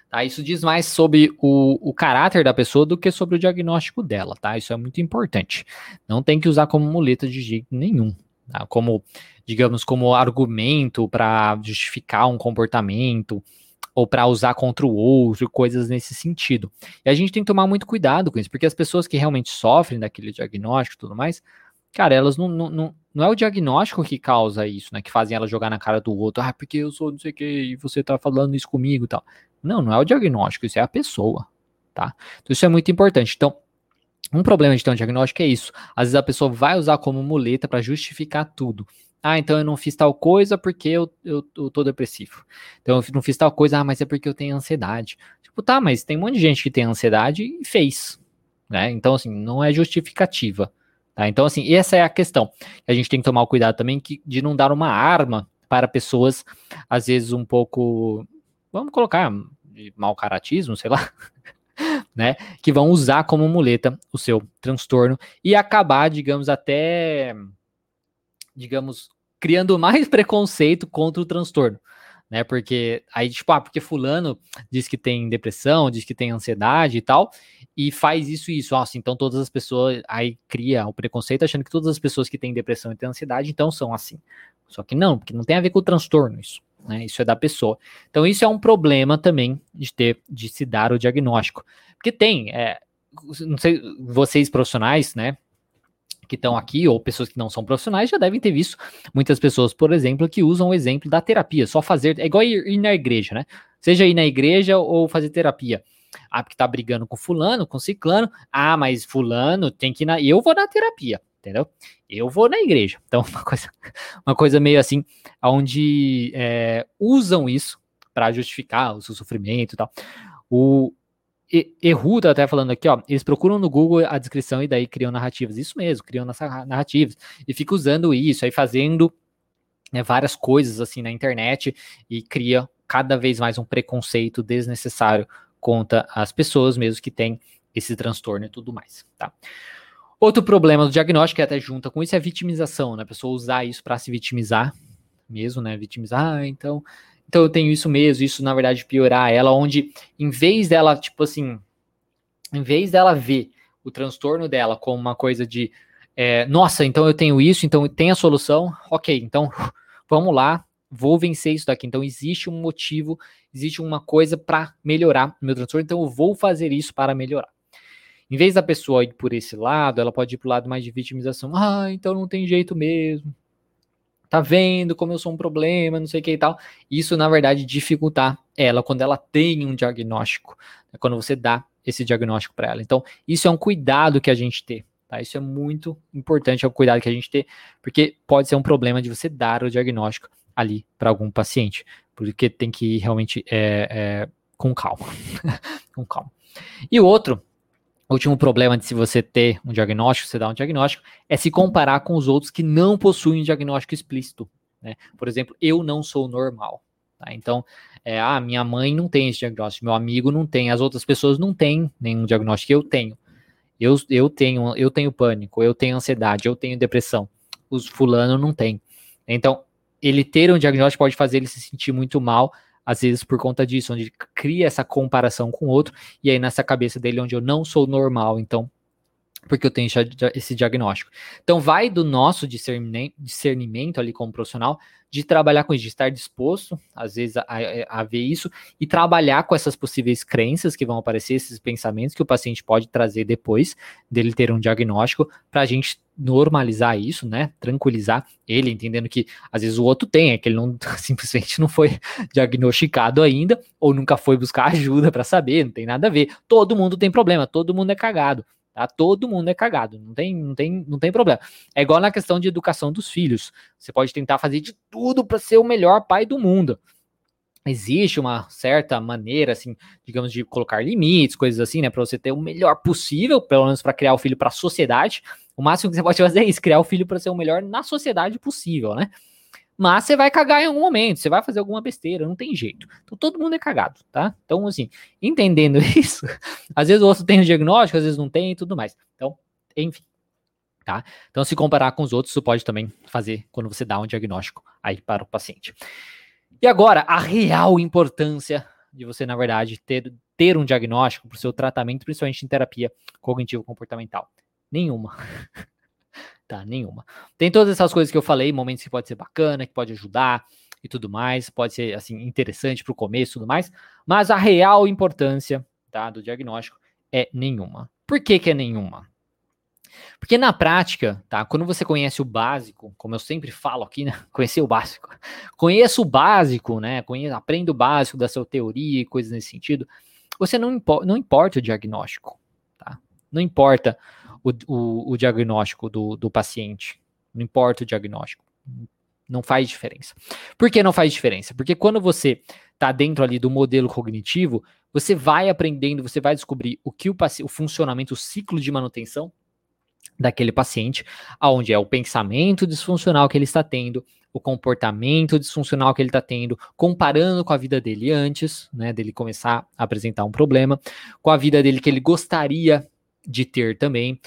tá? Isso diz mais sobre o, o caráter da pessoa do que sobre o diagnóstico dela, tá? Isso é muito importante. Não tem que usar como muleta de jeito nenhum, tá? Como, digamos, como argumento para justificar um comportamento, ou para usar contra o outro, coisas nesse sentido. E a gente tem que tomar muito cuidado com isso, porque as pessoas que realmente sofrem daquele diagnóstico e tudo mais, cara, elas não, não, não, não é o diagnóstico que causa isso, né? Que fazem elas jogar na cara do outro, ah, porque eu sou não sei o que, e você tá falando isso comigo e tal. Não, não é o diagnóstico, isso é a pessoa, tá? Então isso é muito importante. Então, um problema de ter um diagnóstico é isso. Às vezes a pessoa vai usar como muleta para justificar tudo. Ah, então eu não fiz tal coisa porque eu, eu, eu tô depressivo. Então eu não fiz tal coisa, ah, mas é porque eu tenho ansiedade. Tipo, tá, mas tem um monte de gente que tem ansiedade e fez. Né? Então, assim, não é justificativa. Tá? Então, assim, essa é a questão. A gente tem que tomar o cuidado também que, de não dar uma arma para pessoas, às vezes, um pouco. Vamos colocar de mau caratismo, sei lá. né? Que vão usar como muleta o seu transtorno e acabar, digamos, até digamos, criando mais preconceito contra o transtorno, né? Porque aí, tipo, ah, porque fulano diz que tem depressão, diz que tem ansiedade e tal, e faz isso e isso. Nossa, então todas as pessoas aí cria o preconceito achando que todas as pessoas que têm depressão e têm ansiedade então são assim. Só que não, porque não tem a ver com o transtorno isso. Né, isso é da pessoa. Então, isso é um problema também de ter, de se dar o diagnóstico. Porque tem, é, não sei, vocês profissionais, né? Que estão aqui, ou pessoas que não são profissionais, já devem ter visto muitas pessoas, por exemplo, que usam o exemplo da terapia, só fazer, é igual ir, ir na igreja, né? Seja ir na igreja ou fazer terapia. Ah, porque tá brigando com fulano, com ciclano. Ah, mas fulano tem que ir na. Eu vou na terapia, entendeu? Eu vou na igreja. Então, uma coisa, uma coisa meio assim, onde é, usam isso para justificar o seu sofrimento e tal. O, Erru tá até falando aqui, ó, eles procuram no Google a descrição e daí criam narrativas. Isso mesmo, criam narrativas. E fica usando isso, aí fazendo né, várias coisas assim na internet e cria cada vez mais um preconceito desnecessário contra as pessoas mesmo que têm esse transtorno e tudo mais, tá? Outro problema do diagnóstico, que até junta com isso, é a vitimização, né? A pessoa usar isso para se vitimizar mesmo, né? Vitimizar, ah, então então eu tenho isso mesmo, isso na verdade piorar ela, onde em vez dela, tipo assim, em vez dela ver o transtorno dela como uma coisa de, é, nossa, então eu tenho isso, então tem a solução, ok, então vamos lá, vou vencer isso daqui. Então existe um motivo, existe uma coisa para melhorar o meu transtorno, então eu vou fazer isso para melhorar. Em vez da pessoa ir por esse lado, ela pode ir para o lado mais de vitimização. Ah, então não tem jeito mesmo tá vendo como eu sou um problema, não sei o que e tal. Isso, na verdade, dificultar ela quando ela tem um diagnóstico, né, quando você dá esse diagnóstico para ela. Então, isso é um cuidado que a gente tem. Tá? Isso é muito importante, é um cuidado que a gente tem, porque pode ser um problema de você dar o diagnóstico ali para algum paciente, porque tem que ir realmente é, é, com calma. com calma. E o outro o último problema de se você ter um diagnóstico, você dar um diagnóstico, é se comparar com os outros que não possuem diagnóstico explícito. Né? Por exemplo, eu não sou normal. Tá? Então, é, ah, minha mãe não tem esse diagnóstico, meu amigo não tem, as outras pessoas não têm nenhum diagnóstico, eu tenho. Eu, eu tenho, eu tenho pânico, eu tenho ansiedade, eu tenho depressão. Os fulano não tem. Então, ele ter um diagnóstico pode fazer ele se sentir muito mal às vezes por conta disso, onde ele cria essa comparação com o outro, e aí nessa cabeça dele, onde eu não sou normal, então porque eu tenho esse diagnóstico. Então, vai do nosso discernimento ali como profissional de trabalhar com isso, de estar disposto, às vezes, a, a, ver isso e trabalhar com essas possíveis crenças que vão aparecer, esses pensamentos que o paciente pode trazer depois dele ter um diagnóstico, para a gente normalizar isso, né? Tranquilizar ele, entendendo que às vezes o outro tem, é que ele não simplesmente não foi diagnosticado ainda, ou nunca foi buscar ajuda para saber, não tem nada a ver. Todo mundo tem problema, todo mundo é cagado. Tá? Todo mundo é cagado, não tem, não, tem, não tem problema. É igual na questão de educação dos filhos. Você pode tentar fazer de tudo para ser o melhor pai do mundo. Existe uma certa maneira, assim, digamos, de colocar limites, coisas assim, né, para você ter o melhor possível, pelo menos para criar o filho para a sociedade. O máximo que você pode fazer é isso, criar o filho para ser o melhor na sociedade possível, né? Mas você vai cagar em algum momento, você vai fazer alguma besteira, não tem jeito. Então todo mundo é cagado, tá? Então, assim, entendendo isso, às vezes o outro tem um diagnóstico, às vezes não tem e tudo mais. Então, enfim. Tá? Então, se comparar com os outros, isso pode também fazer quando você dá um diagnóstico aí para o paciente. E agora, a real importância de você, na verdade, ter, ter um diagnóstico para o seu tratamento, principalmente em terapia cognitivo-comportamental. Nenhuma. Tá, nenhuma. Tem todas essas coisas que eu falei, momentos que pode ser bacana, que pode ajudar e tudo mais, pode ser assim interessante para o começo e tudo mais, mas a real importância, tá, do diagnóstico é nenhuma. Por que que é nenhuma? Porque na prática, tá, quando você conhece o básico, como eu sempre falo aqui, né, conhecer o básico. Conheça o básico, né, conheça, aprenda o básico da sua teoria e coisas nesse sentido. Você não, impo não importa o diagnóstico, tá? Não importa o, o, o diagnóstico do, do paciente. Não importa o diagnóstico. Não faz diferença. Por que não faz diferença? Porque quando você está dentro ali do modelo cognitivo, você vai aprendendo, você vai descobrir o que o, o funcionamento, o ciclo de manutenção daquele paciente, aonde é o pensamento disfuncional que ele está tendo, o comportamento disfuncional que ele está tendo, comparando com a vida dele antes, né, dele começar a apresentar um problema, com a vida dele que ele gostaria de ter também,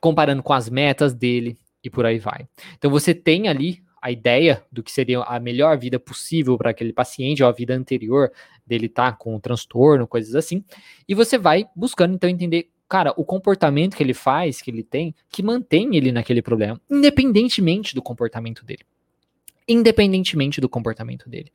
comparando com as metas dele e por aí vai. Então você tem ali a ideia do que seria a melhor vida possível para aquele paciente, ou a vida anterior dele tá com um transtorno, coisas assim, e você vai buscando então entender, cara, o comportamento que ele faz, que ele tem, que mantém ele naquele problema, independentemente do comportamento dele. Independentemente do comportamento dele.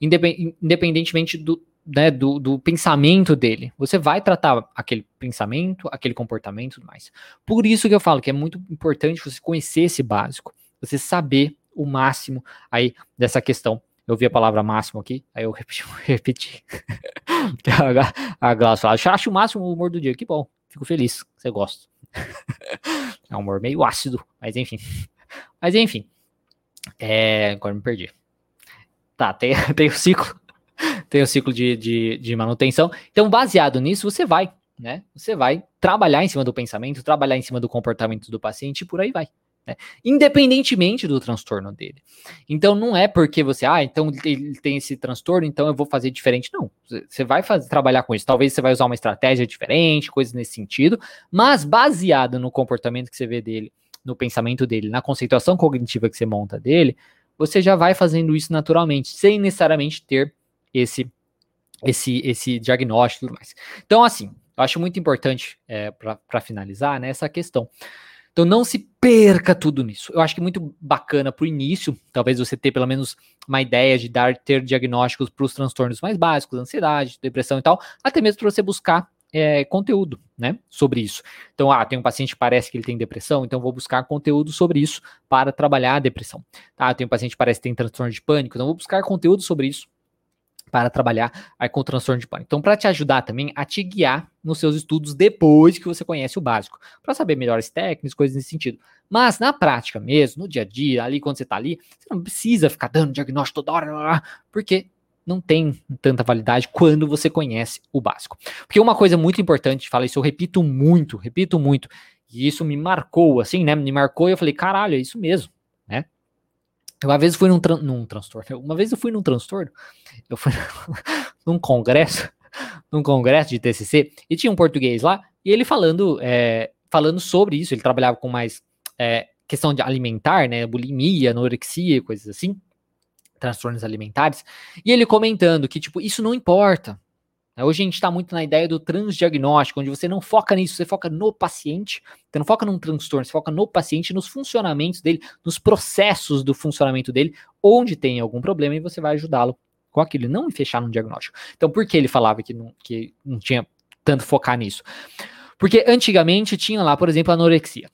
Independentemente do, né, do, do, pensamento dele. Você vai tratar aquele pensamento, aquele comportamento e tudo mais. Por isso que eu falo que é muito importante você conhecer esse básico, você saber o máximo aí dessa questão. Eu vi a palavra máximo aqui, aí eu repeti. repeti. a Glaucia fala, acho o máximo o humor do dia. Que bom, fico feliz, você gosta. é um humor meio ácido, mas enfim. Mas enfim. É, agora me perdi. Tá, tem, tem o ciclo tem o ciclo de, de, de manutenção. Então, baseado nisso, você vai, né? Você vai trabalhar em cima do pensamento, trabalhar em cima do comportamento do paciente e por aí vai. Né? Independentemente do transtorno dele. Então, não é porque você, ah, então ele tem esse transtorno, então eu vou fazer diferente. Não. Você vai fazer, trabalhar com isso. Talvez você vai usar uma estratégia diferente, coisas nesse sentido, mas baseado no comportamento que você vê dele, no pensamento dele, na conceituação cognitiva que você monta dele, você já vai fazendo isso naturalmente, sem necessariamente ter esse esse esse diagnóstico e tudo mais. Então, assim, eu acho muito importante é, para finalizar né, essa questão. Então, não se perca tudo nisso. Eu acho que é muito bacana para o início, talvez você ter pelo menos uma ideia de dar ter diagnósticos para os transtornos mais básicos, ansiedade, depressão e tal, até mesmo para você buscar é, conteúdo, né, sobre isso. Então, ah, tem um paciente que parece que ele tem depressão, então vou buscar conteúdo sobre isso para trabalhar a depressão. Tá, tem um paciente que parece que tem transtorno de pânico, então vou buscar conteúdo sobre isso para trabalhar aí com o transtorno de pânico. Então, para te ajudar também a te guiar nos seus estudos depois que você conhece o básico, para saber melhores técnicas, coisas nesse sentido. Mas na prática mesmo, no dia a dia, ali quando você está ali, você não precisa ficar dando diagnóstico toda hora, porque não tem tanta validade quando você conhece o básico. Porque uma coisa muito importante, fala isso, eu repito muito, repito muito, e isso me marcou, assim, né? Me marcou e eu falei, caralho, é isso mesmo, né? Uma vez eu fui num, tran num transtorno, uma vez eu fui num transtorno, eu fui num congresso, num congresso de TCC, e tinha um português lá, e ele falando, é, falando sobre isso, ele trabalhava com mais é, questão de alimentar, né, bulimia, anorexia, coisas assim, transtornos alimentares, e ele comentando que, tipo, isso não importa, Hoje a gente está muito na ideia do transdiagnóstico, onde você não foca nisso, você foca no paciente, você não foca num transtorno, você foca no paciente, nos funcionamentos dele, nos processos do funcionamento dele, onde tem algum problema e você vai ajudá-lo com aquilo, não fechar num diagnóstico. Então, por que ele falava que não, que não tinha tanto focar nisso? Porque antigamente tinha lá, por exemplo, anorexia.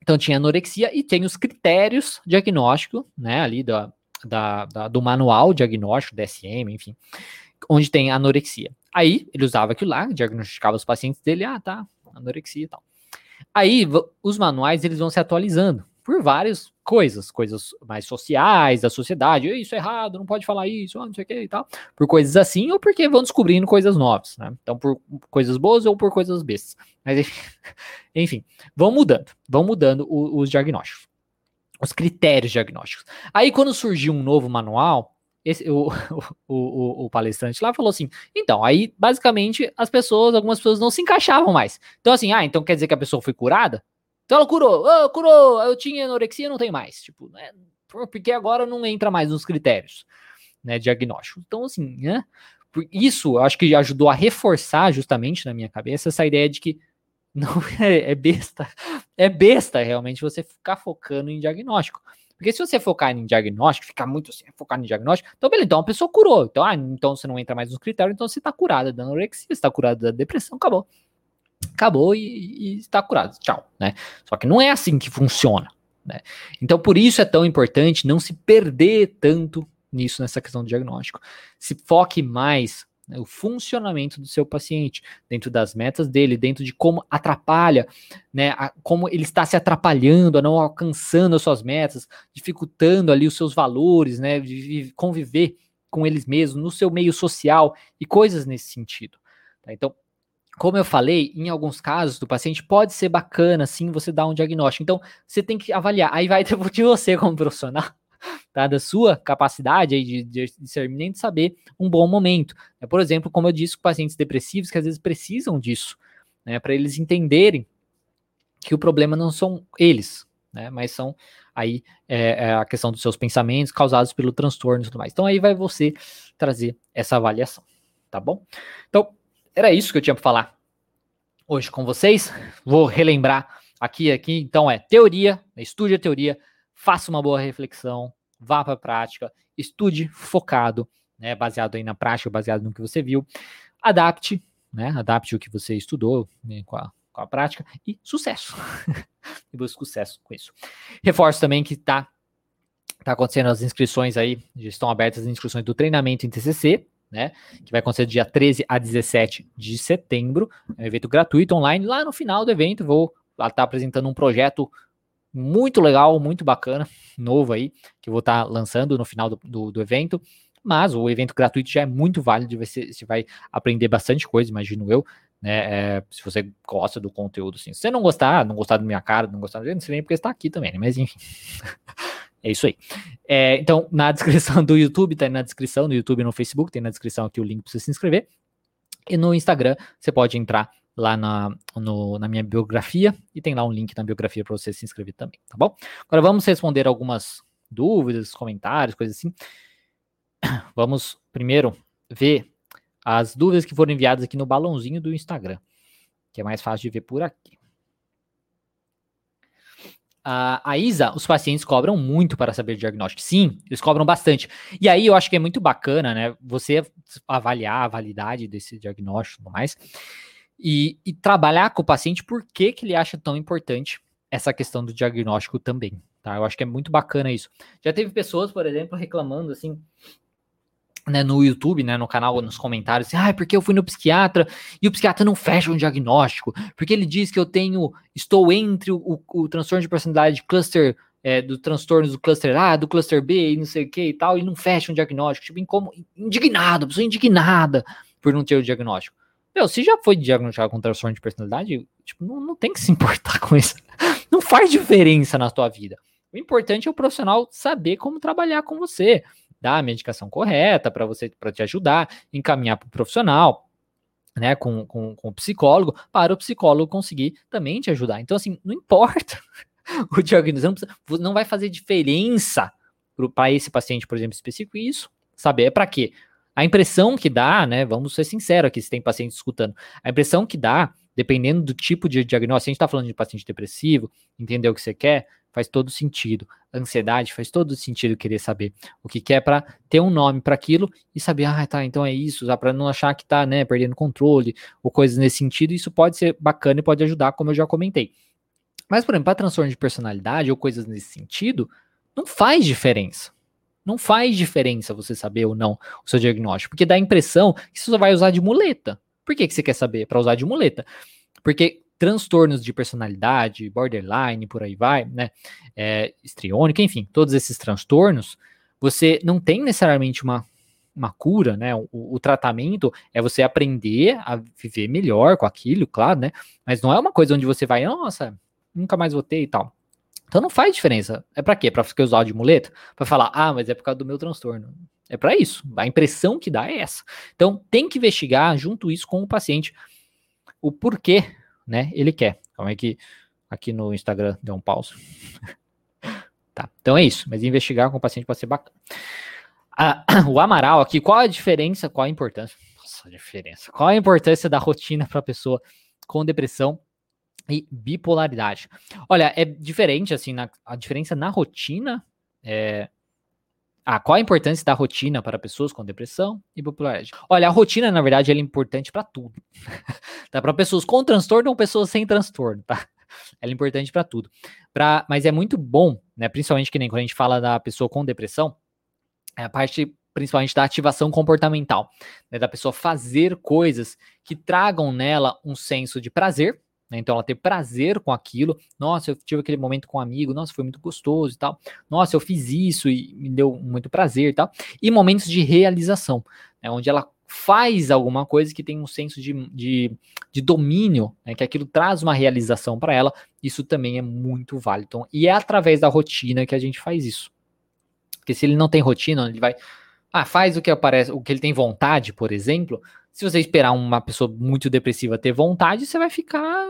Então tinha anorexia e tem os critérios diagnóstico, né, ali da, da, da, do manual diagnóstico, DSM, enfim, onde tem anorexia. Aí ele usava aquilo lá, diagnosticava os pacientes dele, ah, tá, anorexia e tal. Aí os manuais eles vão se atualizando por várias coisas, coisas mais sociais da sociedade, isso é errado, não pode falar isso, não sei o que e tal, por coisas assim, ou porque vão descobrindo coisas novas, né? Então, por coisas boas ou por coisas bestas. Mas, enfim, vão mudando, vão mudando os, os diagnósticos, os critérios diagnósticos. Aí, quando surgiu um novo manual, esse, o, o, o, palestrante lá falou assim: então, aí basicamente as pessoas, algumas pessoas não se encaixavam mais. Então, assim, ah, então quer dizer que a pessoa foi curada? Então ela curou, oh, curou, eu tinha anorexia, não tem mais. Tipo, né? Porque agora não entra mais nos critérios, né, diagnóstico. Então, assim, né? Isso eu acho que ajudou a reforçar justamente na minha cabeça essa ideia de que não é, é besta, é besta realmente você ficar focando em diagnóstico. Porque se você focar em diagnóstico, ficar muito assim, focar em diagnóstico, então beleza, então a pessoa curou. Então, ah, então você não entra mais nos critérios, então você está curada da anorexia, você está curada da depressão, acabou acabou e, e está curado. Tchau, né? Só que não é assim que funciona, né? Então por isso é tão importante não se perder tanto nisso nessa questão do diagnóstico. Se foque mais no funcionamento do seu paciente, dentro das metas dele, dentro de como atrapalha, né, a, como ele está se atrapalhando, a não alcançando as suas metas, dificultando ali os seus valores, né, de conviver com eles mesmos, no seu meio social e coisas nesse sentido. Tá? Então, como eu falei, em alguns casos do paciente pode ser bacana, sim, você dar um diagnóstico. Então, você tem que avaliar. Aí vai de você como profissional, tá? Da sua capacidade aí de, de discernimento saber um bom momento. É, por exemplo, como eu disse, pacientes depressivos que às vezes precisam disso, né? Para eles entenderem que o problema não são eles, né? Mas são aí é, é a questão dos seus pensamentos causados pelo transtorno e tudo mais. Então aí vai você trazer essa avaliação, tá bom? Então, era isso que eu tinha para falar hoje com vocês. Vou relembrar aqui, aqui. Então é teoria, estude a teoria, faça uma boa reflexão, vá para a prática, estude focado, né, baseado aí na prática, baseado no que você viu, adapte, né, adapte o que você estudou né, com, a, com a prática e sucesso. e busque sucesso com isso. Reforço também que tá tá acontecendo as inscrições aí, já estão abertas as inscrições do treinamento em TCC, né? Que vai acontecer dia 13 a 17 de setembro. É um evento gratuito online. Lá no final do evento, vou estar tá apresentando um projeto muito legal, muito bacana, novo aí, que eu vou estar tá lançando no final do, do, do, evento. Mas o evento gratuito já é muito válido, você, você vai aprender bastante coisa, imagino eu. Né, é, se você gosta do conteúdo, assim. Se você não gostar, não gostar da minha cara, não gostar, não sei nem porque está aqui também, né? Mas enfim. É isso aí. É, então, na descrição do YouTube, tá na descrição do YouTube e no Facebook, tem na descrição aqui o link para você se inscrever. E no Instagram, você pode entrar lá na, no, na minha biografia e tem lá um link na biografia para você se inscrever também, tá bom? Agora vamos responder algumas dúvidas, comentários, coisas assim. Vamos primeiro ver as dúvidas que foram enviadas aqui no balãozinho do Instagram, que é mais fácil de ver por aqui a, ISA, os pacientes cobram muito para saber diagnóstico. Sim, eles cobram bastante. E aí eu acho que é muito bacana, né? Você avaliar a validade desse diagnóstico e tudo mais. E, e, trabalhar com o paciente por que, ele acha tão importante essa questão do diagnóstico também. Tá? Eu acho que é muito bacana isso. Já teve pessoas, por exemplo, reclamando assim né, no YouTube, né, no canal, nos comentários, assim, ah, porque eu fui no psiquiatra e o psiquiatra não fecha um diagnóstico, porque ele diz que eu tenho, estou entre o, o, o transtorno de personalidade cluster, é, do transtorno do cluster A, do cluster B e não sei o que e tal, e não fecha um diagnóstico, tipo, como, indignado, pessoa indignada por não ter o diagnóstico. Meu, se já foi diagnosticado com transtorno de personalidade, tipo, não, não tem que se importar com isso. Não faz diferença na tua vida. O importante é o profissional saber como trabalhar com você dar a medicação correta para você para te ajudar, encaminhar para o profissional, né, com, com, com o psicólogo, para o psicólogo conseguir também te ajudar. Então, assim, não importa o diagnóstico, não, não vai fazer diferença para esse paciente, por exemplo, específico, isso saber é para quê? A impressão que dá, né? Vamos ser sinceros aqui, se tem paciente escutando. A impressão que dá, dependendo do tipo de diagnóstico, a gente está falando de paciente depressivo, entender o que você quer, faz todo sentido. Ansiedade faz todo sentido querer saber o que quer para ter um nome para aquilo e saber, ah, tá, então é isso, para não achar que tá, né, perdendo controle ou coisas nesse sentido. Isso pode ser bacana e pode ajudar, como eu já comentei. Mas, por exemplo, para transtorno de personalidade ou coisas nesse sentido, não faz diferença. Não faz diferença você saber ou não o seu diagnóstico, porque dá a impressão que você só vai usar de muleta. Por que, que você quer saber? Para usar de muleta. Porque transtornos de personalidade, borderline, por aí vai, né? É, estriônica, enfim, todos esses transtornos, você não tem necessariamente uma, uma cura, né? O, o, tratamento é você aprender a viver melhor com aquilo, claro, né? Mas não é uma coisa onde você vai, nossa, nunca mais votei e tal. Então não faz diferença. É para quê? Para ficar usar de muleta? Para falar, ah, mas é por causa do meu transtorno. É para isso. A impressão que dá é essa. Então tem que investigar junto isso com o paciente o porquê, né? Ele quer. Como é que aqui no Instagram deu um pause? tá. Então é isso. Mas investigar com o paciente pode ser bacana. Ah, o Amaral aqui, qual a diferença? Qual a importância? Nossa, a diferença. Qual a importância da rotina para a pessoa com depressão e bipolaridade. Olha, é diferente, assim, na, a diferença na rotina é. Ah, qual a importância da rotina para pessoas com depressão e bipolaridade? Olha, a rotina, na verdade, é importante para tudo. tá? Para pessoas com transtorno ou pessoas sem transtorno, tá? Ela é importante para tudo. Pra, mas é muito bom, né? Principalmente que nem quando a gente fala da pessoa com depressão, é a parte principalmente da ativação comportamental, né? da pessoa fazer coisas que tragam nela um senso de prazer, né? Então ela ter prazer com aquilo. Nossa, eu tive aquele momento com um amigo, nossa, foi muito gostoso e tal. Nossa, eu fiz isso e me deu muito prazer e tal. E momentos de realização, né? onde ela faz alguma coisa que tem um senso de, de, de domínio, né? que aquilo traz uma realização para ela. Isso também é muito válido. Então, e é através da rotina que a gente faz isso. Porque se ele não tem rotina, ele vai. Ah, faz o que aparece, o que ele tem vontade, por exemplo se você esperar uma pessoa muito depressiva ter vontade, você vai ficar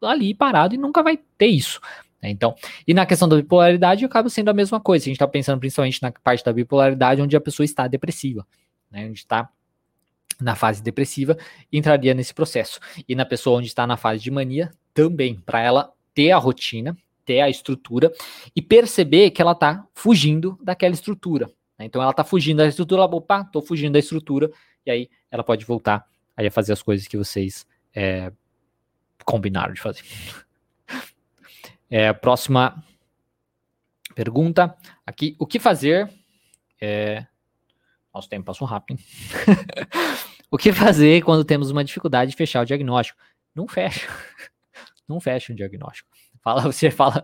ali parado e nunca vai ter isso. Né? Então, e na questão da bipolaridade, acaba sendo a mesma coisa. A gente está pensando principalmente na parte da bipolaridade, onde a pessoa está depressiva, né? onde está na fase depressiva, entraria nesse processo. E na pessoa onde está na fase de mania, também, para ela ter a rotina, ter a estrutura e perceber que ela está fugindo daquela estrutura. Né? Então ela está fugindo da estrutura, ela, opa, estou fugindo da estrutura, e aí ela pode voltar aí a fazer as coisas que vocês é, combinaram de fazer. É, próxima pergunta aqui, o que fazer? É, nosso tempo passou rápido. o que fazer quando temos uma dificuldade de fechar o diagnóstico? Não fecha. Não fecha o diagnóstico. Fala, você fala,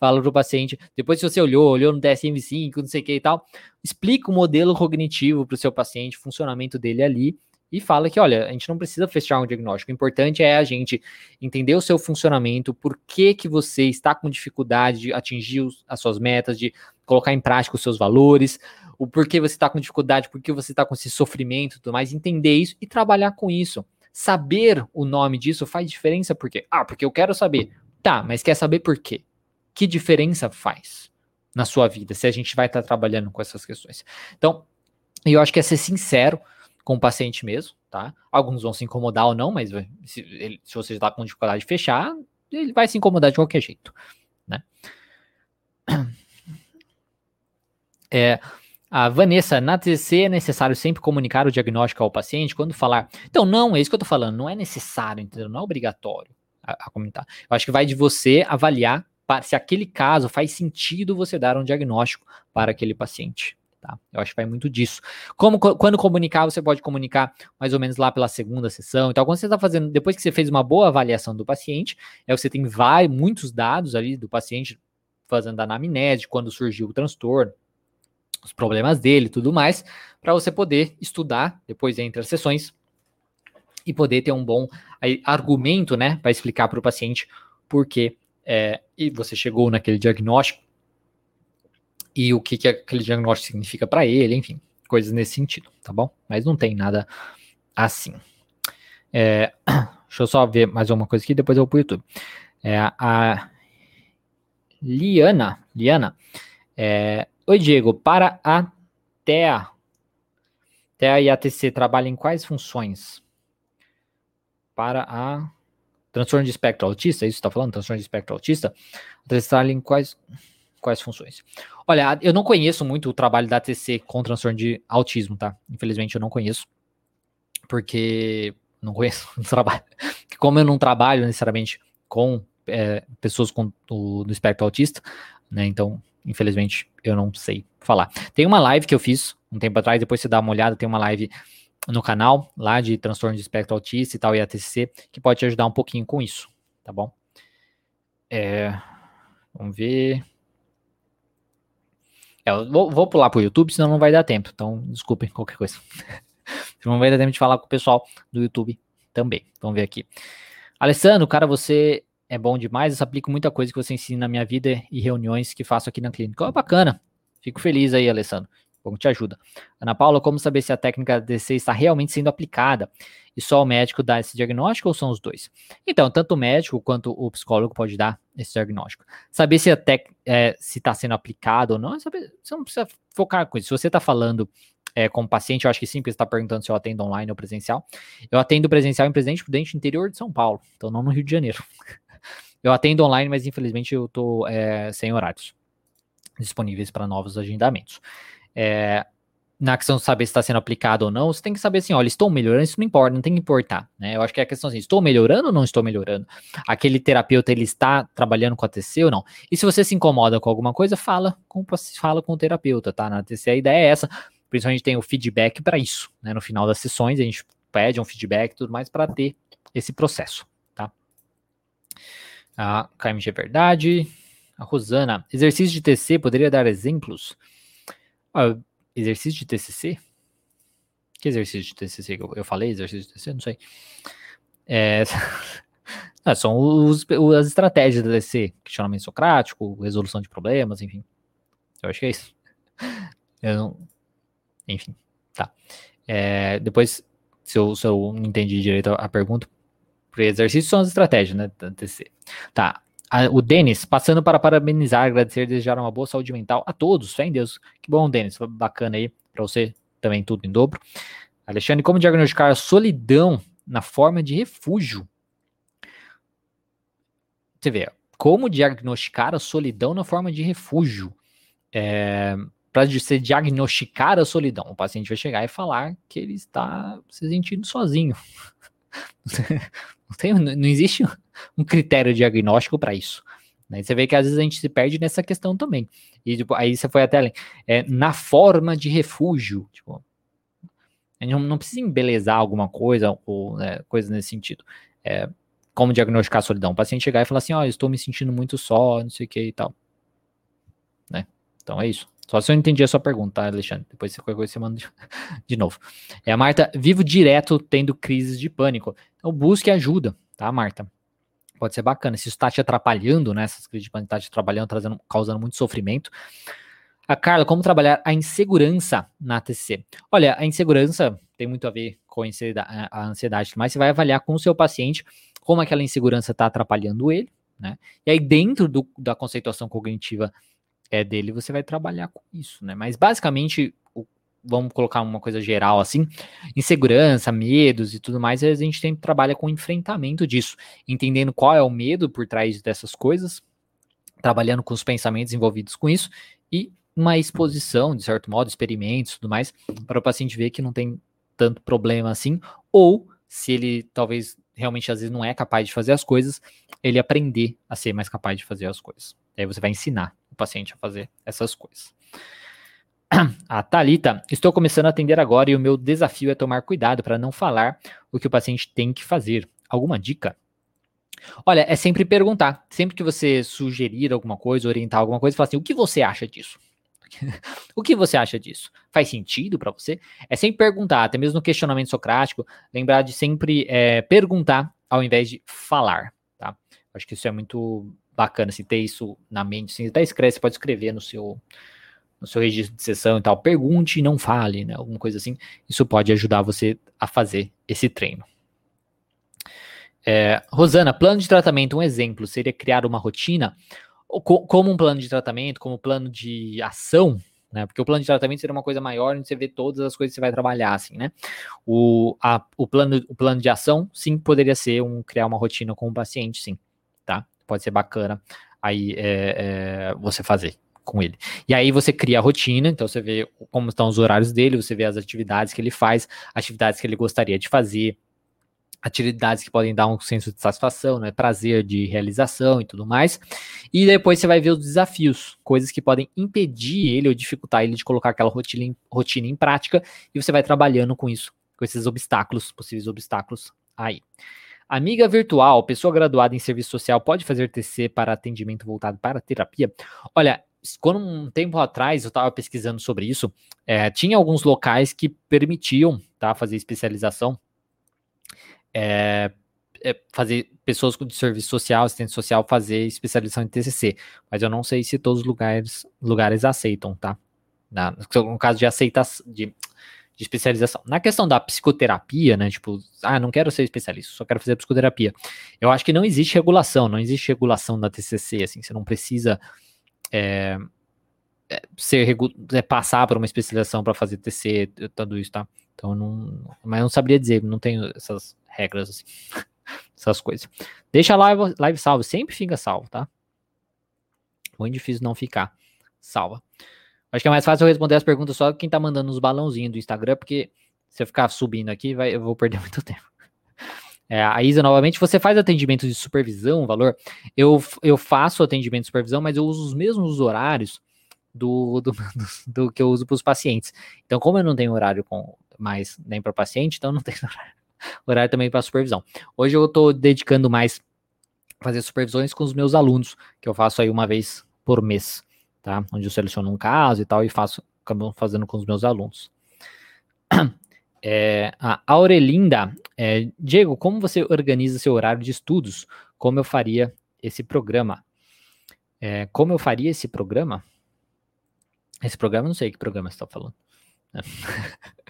fala para o paciente, depois se você olhou, olhou no DSM-5, não sei o que e tal, explica o modelo cognitivo para o seu paciente, o funcionamento dele ali, e fala que, olha, a gente não precisa fechar um diagnóstico, o importante é a gente entender o seu funcionamento, por que que você está com dificuldade de atingir os, as suas metas, de colocar em prática os seus valores, o porquê você está com dificuldade, por que você está com esse sofrimento e tudo mais, entender isso e trabalhar com isso. Saber o nome disso faz diferença, porque, ah, porque eu quero saber. Tá, mas quer saber por quê? Que diferença faz na sua vida se a gente vai estar tá trabalhando com essas questões? Então, eu acho que é ser sincero com o paciente mesmo, tá? Alguns vão se incomodar ou não, mas se, ele, se você está com dificuldade de fechar, ele vai se incomodar de qualquer jeito, né? É, a Vanessa, na TCC é necessário sempre comunicar o diagnóstico ao paciente quando falar. Então, não, é isso que eu tô falando, não é necessário, entendeu? Não é obrigatório a, a comentar. Eu acho que vai de você avaliar se aquele caso faz sentido você dar um diagnóstico para aquele paciente. Tá? Eu acho que vai muito disso. Como quando comunicar, você pode comunicar mais ou menos lá pela segunda sessão. Então, quando você está fazendo, depois que você fez uma boa avaliação do paciente, é você tem vários, muitos dados ali do paciente fazendo a anamnese, quando surgiu o transtorno, os problemas dele tudo mais, para você poder estudar depois entre as sessões e poder ter um bom argumento, né, para explicar para o paciente por que é, e você chegou naquele diagnóstico e o que, que aquele diagnóstico significa para ele, enfim, coisas nesse sentido, tá bom? Mas não tem nada assim. É, deixa eu só ver mais uma coisa aqui, depois eu vou pro YouTube. É, a Liana, Liana, é, oi Diego, para a TEA TEA e ATC trabalham em quais funções? Para a transtorno de espectro autista, é isso está falando? Transtorno de espectro autista? Trabalham em quais, quais funções? Olha, eu não conheço muito o trabalho da ATC com transtorno de autismo, tá? Infelizmente eu não conheço. Porque não conheço o trabalho. Como eu não trabalho necessariamente com é, pessoas com o, do espectro autista, né? Então, infelizmente, eu não sei falar. Tem uma live que eu fiz um tempo atrás, depois você dá uma olhada, tem uma live no canal lá de transtorno de espectro autista e tal, e ATC, que pode te ajudar um pouquinho com isso, tá bom? É, vamos ver. É, eu vou, vou pular pro YouTube, senão não vai dar tempo. Então, desculpem qualquer coisa. não vai dar tempo de falar com o pessoal do YouTube também. Vamos ver aqui. Alessandro, cara, você é bom demais. Eu aplico muita coisa que você ensina na minha vida e reuniões que faço aqui na clínica. Oh, bacana. Fico feliz aí, Alessandro. Como te ajuda. Ana Paula, como saber se a técnica DC está realmente sendo aplicada? E só o médico dá esse diagnóstico ou são os dois? Então, tanto o médico quanto o psicólogo pode dar esse diagnóstico. Saber se é, está sendo aplicado ou não, é saber, você não precisa focar com isso. Se você está falando é, como paciente, eu acho que sim, porque você está perguntando se eu atendo online ou presencial. Eu atendo presencial em Presidente Prudente, interior de São Paulo, então não no Rio de Janeiro. Eu atendo online, mas infelizmente eu estou é, sem horários disponíveis para novos agendamentos. É, na questão de saber se está sendo aplicado ou não, você tem que saber assim, olha, estou melhorando, isso não importa, não tem que importar, né? Eu acho que é a questão assim, estou melhorando ou não estou melhorando? Aquele terapeuta, ele está trabalhando com a TC ou não? E se você se incomoda com alguma coisa, fala com, fala com o terapeuta, tá? Na TC a ideia é essa, principalmente tem o feedback para isso, né? No final das sessões, a gente pede um feedback e tudo mais para ter esse processo, tá? A KMG é Verdade, a Rosana, exercício de TC, poderia dar exemplos? Ah, exercício de TCC? Que exercício de TCC que eu, falei? Exercício de TCC? Não sei. É, ah, são os, as estratégias da TCC, questionamento socrático, resolução de problemas, enfim. Eu acho que é isso. Eu não, enfim, tá. É, depois, se eu, se eu não entendi direito a, a pergunta, exercício são as estratégias, né, da TCC. Tá, o Denis, passando para parabenizar, agradecer, desejar uma boa saúde mental a todos. Fé em Deus. Que bom, Denis. Bacana aí. Para você também tudo em dobro. Alexandre, como diagnosticar a solidão na forma de refúgio? Você vê, como diagnosticar a solidão na forma de refúgio? É, para você diagnosticar a solidão, o paciente vai chegar e falar que ele está se sentindo sozinho. não, tem, não existe um critério diagnóstico para isso. Né? Você vê que às vezes a gente se perde nessa questão também. E tipo, aí você foi até além. É, na forma de refúgio. Tipo, não, não precisa embelezar alguma coisa ou né, coisa nesse sentido. É, como diagnosticar a solidão? O paciente chegar e falar assim: Ó, oh, estou me sentindo muito só, não sei o que e tal. Né? Então é isso. Só se eu entendi a sua pergunta, tá, Alexandre? Depois você qualquer coisa você manda de, de novo. É a Marta, vivo direto tendo crises de pânico. Então busque ajuda, tá, Marta? Pode ser bacana. Se isso está te atrapalhando, né? Essas crises de pânico está te atrapalhando, trazendo, causando muito sofrimento. A Carla, como trabalhar a insegurança na TCC? Olha, a insegurança tem muito a ver com a ansiedade, mas você vai avaliar com o seu paciente como aquela insegurança está atrapalhando ele, né? E aí, dentro do, da conceituação cognitiva é dele, você vai trabalhar com isso, né? Mas basicamente, vamos colocar uma coisa geral assim, insegurança, medos e tudo mais, a gente tem trabalha com enfrentamento disso, entendendo qual é o medo por trás dessas coisas, trabalhando com os pensamentos envolvidos com isso e uma exposição, de certo modo, experimentos e tudo mais, para o paciente ver que não tem tanto problema assim, ou se ele talvez realmente às vezes não é capaz de fazer as coisas, ele aprender a ser mais capaz de fazer as coisas. Aí você vai ensinar o paciente a fazer essas coisas. A Talita, estou começando a atender agora e o meu desafio é tomar cuidado para não falar o que o paciente tem que fazer. Alguma dica? Olha, é sempre perguntar. Sempre que você sugerir alguma coisa, orientar alguma coisa, fala assim: o que você acha disso? o que você acha disso? Faz sentido para você? É sempre perguntar, até mesmo no questionamento socrático, lembrar de sempre é, perguntar ao invés de falar, tá? Acho que isso é muito bacana, se ter isso na mente, assim, até escreve, você pode escrever no seu no seu registro de sessão e tal, pergunte e não fale, né? Alguma coisa assim. Isso pode ajudar você a fazer esse treino. É, Rosana, plano de tratamento, um exemplo seria criar uma rotina, como um plano de tratamento, como plano de ação, né? Porque o plano de tratamento seria uma coisa maior, onde você vê todas as coisas que você vai trabalhar, assim, né? O, a, o, plano, o plano de ação, sim, poderia ser um criar uma rotina com o paciente, sim, tá? Pode ser bacana aí é, é, você fazer com ele. E aí você cria a rotina, então você vê como estão os horários dele, você vê as atividades que ele faz, atividades que ele gostaria de fazer, atividades que podem dar um senso de satisfação, né, prazer de realização e tudo mais. E depois você vai ver os desafios, coisas que podem impedir ele ou dificultar ele de colocar aquela rotina em, rotina em prática, e você vai trabalhando com isso, com esses obstáculos, possíveis obstáculos aí. Amiga virtual, pessoa graduada em serviço social pode fazer TC para atendimento voltado para terapia? Olha, quando um tempo atrás eu estava pesquisando sobre isso, é, tinha alguns locais que permitiam tá, fazer especialização é, é fazer pessoas de serviço social, assistente social, fazer especialização em TCC, mas eu não sei se todos os lugares, lugares aceitam, tá? Na, no caso de aceitação, de, de, especialização. Na questão da psicoterapia, né, tipo, ah, não quero ser especialista, só quero fazer psicoterapia. Eu acho que não existe regulação, não existe regulação da TCC, assim, você não precisa é, é ser, é, passar por uma especialização para fazer TC, tudo isso, tá? Então, não, mas não saberia dizer, não tenho essas regras, assim, essas coisas. Deixa a live, live salvo, sempre fica salvo, tá? Muito difícil não ficar salva. Acho que é mais fácil eu responder as perguntas só quem tá mandando os balãozinhos do Instagram, porque se eu ficar subindo aqui, vai, eu vou perder muito tempo. É, a Isa, novamente, você faz atendimento de supervisão, valor? Eu, eu faço atendimento de supervisão, mas eu uso os mesmos horários do, do, do, do que eu uso para os pacientes. Então, como eu não tenho horário com mais nem para paciente, então não tenho horário horário também para supervisão. Hoje eu estou dedicando mais fazer supervisões com os meus alunos, que eu faço aí uma vez por mês, tá? Onde eu seleciono um caso e tal e faço, acabo fazendo com os meus alunos. É, a Aurelinda, é, Diego, como você organiza seu horário de estudos? Como eu faria esse programa? É, como eu faria esse programa? Esse programa, não sei que programa você está falando.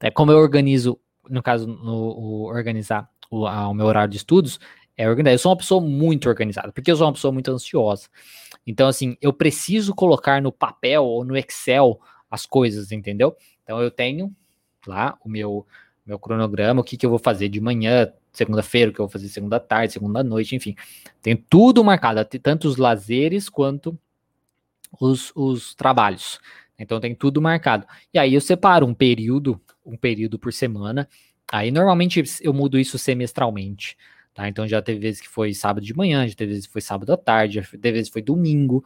É como eu organizo no caso, no, organizar o, a, o, meu horário de estudos, é organizar. Eu sou uma pessoa muito organizada, porque eu sou uma pessoa muito ansiosa. Então, assim, eu preciso colocar no papel ou no Excel as coisas, entendeu? Então, eu tenho lá o meu, meu cronograma, o que, que eu vou fazer de manhã, segunda-feira, o que eu vou fazer segunda tarde, segunda noite, enfim. Tem tudo marcado, tanto os lazeres quanto os, os trabalhos. Então tem tudo marcado. E aí eu separo um período um período por semana. Aí normalmente eu mudo isso semestralmente. Tá? Então já teve vezes que foi sábado de manhã, já teve vezes que foi sábado à tarde, já teve vezes que foi domingo,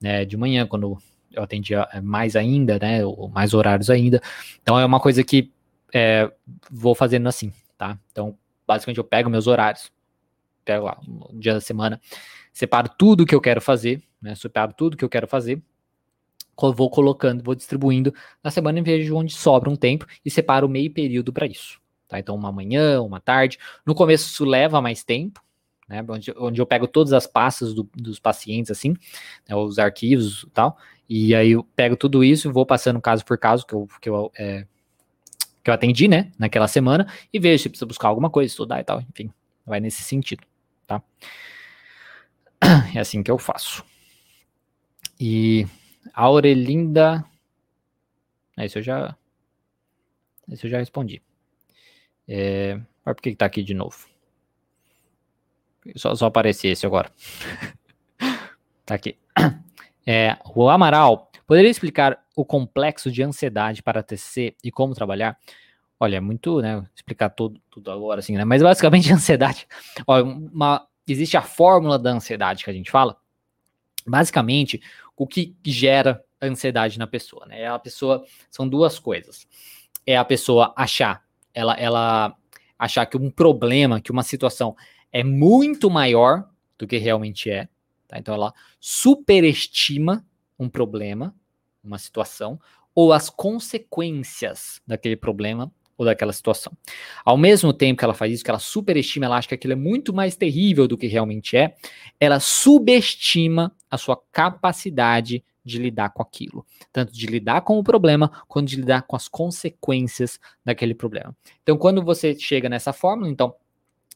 né, de manhã, quando eu atendia é, mais ainda, né, mais horários ainda. Então é uma coisa que é, vou fazendo assim, tá? Então, basicamente eu pego meus horários, pego lá, um dia da semana, separo tudo que eu quero fazer, né, separo tudo que eu quero fazer, vou colocando, vou distribuindo na semana em vez de onde sobra um tempo e separo meio período para isso. Tá? Então, uma manhã, uma tarde. No começo, isso leva mais tempo, né? Onde, onde eu pego todas as pastas do, dos pacientes, assim, né? os arquivos e tal. E aí eu pego tudo isso vou passando caso por caso que eu, que eu, é, que eu atendi, né? Naquela semana e vejo se precisa buscar alguma coisa, estudar e tal. Enfim, vai nesse sentido, tá? É assim que eu faço. E Aurelinda. Esse eu já. Esse eu já respondi. É, mas por que, que tá aqui de novo? Só, só aparece esse agora. tá aqui. É, o Amaral, poderia explicar o complexo de ansiedade para TCC e como trabalhar? Olha, é muito, né, explicar tudo, tudo agora, assim, né, mas basicamente ansiedade, uma, existe a fórmula da ansiedade que a gente fala, basicamente, o que gera ansiedade na pessoa, né? A pessoa são duas coisas. É a pessoa achar, ela, ela achar que um problema, que uma situação é muito maior do que realmente é. Tá? Então ela superestima um problema, uma situação, ou as consequências daquele problema ou daquela situação. Ao mesmo tempo que ela faz isso, que ela superestima, ela acha que aquilo é muito mais terrível do que realmente é, ela subestima a sua capacidade de lidar com aquilo, tanto de lidar com o problema quanto de lidar com as consequências daquele problema. Então, quando você chega nessa fórmula, então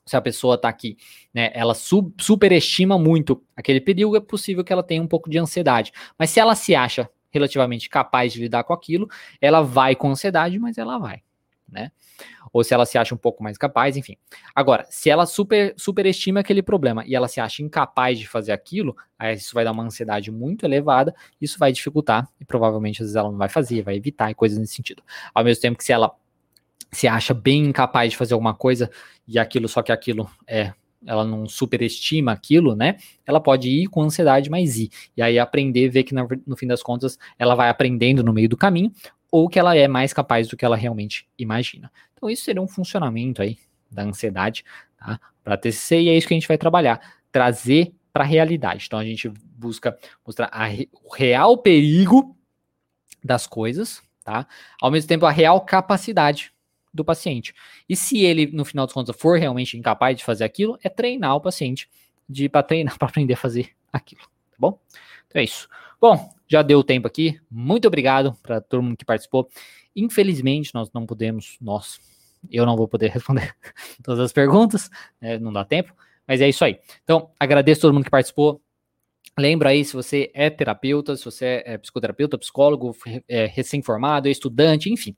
se a pessoa está aqui, né, ela sub, superestima muito aquele perigo, é possível que ela tenha um pouco de ansiedade. Mas se ela se acha relativamente capaz de lidar com aquilo, ela vai com ansiedade, mas ela vai, né? Ou se ela se acha um pouco mais capaz, enfim. Agora, se ela super superestima aquele problema e ela se acha incapaz de fazer aquilo, aí isso vai dar uma ansiedade muito elevada, isso vai dificultar e provavelmente às vezes ela não vai fazer, vai evitar e coisas nesse sentido. Ao mesmo tempo que se ela se acha bem incapaz de fazer alguma coisa e aquilo, só que aquilo é ela não superestima aquilo, né? Ela pode ir com ansiedade, mas ir. E aí aprender, ver que no, fim das contas ela vai aprendendo no meio do caminho, ou que ela é mais capaz do que ela realmente imagina. Então, isso seria um funcionamento aí da ansiedade tá? para TCC, e é isso que a gente vai trabalhar, trazer para a realidade. Então, a gente busca mostrar a, o real perigo das coisas, tá? Ao mesmo tempo, a real capacidade do paciente. E se ele, no final das contas, for realmente incapaz de fazer aquilo, é treinar o paciente de para treinar para aprender a fazer aquilo, tá bom? Então é isso. Bom, já deu tempo aqui. Muito obrigado para todo mundo que participou. Infelizmente, nós não podemos, nós, eu não vou poder responder todas as perguntas, né, não dá tempo, mas é isso aí. Então, agradeço todo mundo que participou. Lembra aí, se você é terapeuta, se você é psicoterapeuta, psicólogo, é recém-formado, é estudante, enfim,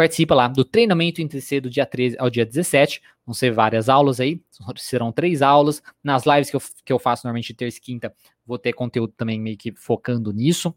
participa lá do treinamento INTC do dia 13 ao dia 17. Vão ser várias aulas aí, serão três aulas. Nas lives que eu, que eu faço normalmente terça e quinta, vou ter conteúdo também meio que focando nisso.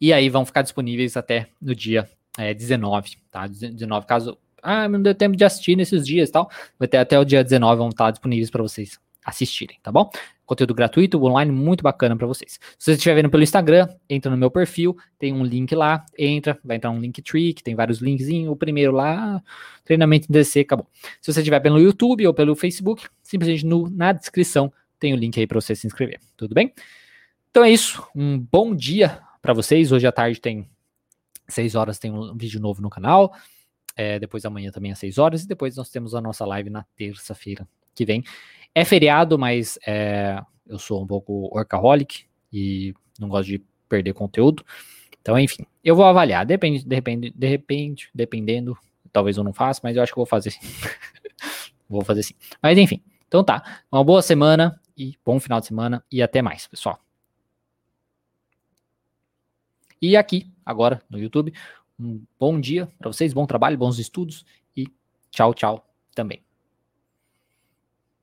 E aí vão ficar disponíveis até no dia é, 19, tá? 19, caso. Ah, não deu tempo de assistir nesses dias e tal. Vai ter até o dia 19, vão estar disponíveis para vocês assistirem, tá bom? Conteúdo gratuito, online, muito bacana para vocês. Se você estiver vendo pelo Instagram, entra no meu perfil, tem um link lá, entra, vai entrar um link tree, que tem vários linkzinhos. O primeiro lá, treinamento em DC, acabou. Se você estiver pelo YouTube ou pelo Facebook, simplesmente no, na descrição tem o link aí para você se inscrever. Tudo bem? Então é isso. Um bom dia para vocês. Hoje à tarde tem 6 horas, tem um vídeo novo no canal. É, depois amanhã também às 6 horas. E depois nós temos a nossa live na terça-feira que vem. É feriado, mas é, eu sou um pouco workaholic e não gosto de perder conteúdo. Então, enfim, eu vou avaliar. Depende, de repente, de repente, dependendo, talvez eu não faça, mas eu acho que vou fazer sim. vou fazer sim. Mas enfim, então tá. Uma boa semana e bom final de semana e até mais, pessoal. E aqui, agora no YouTube, um bom dia para vocês, bom trabalho, bons estudos e tchau, tchau também.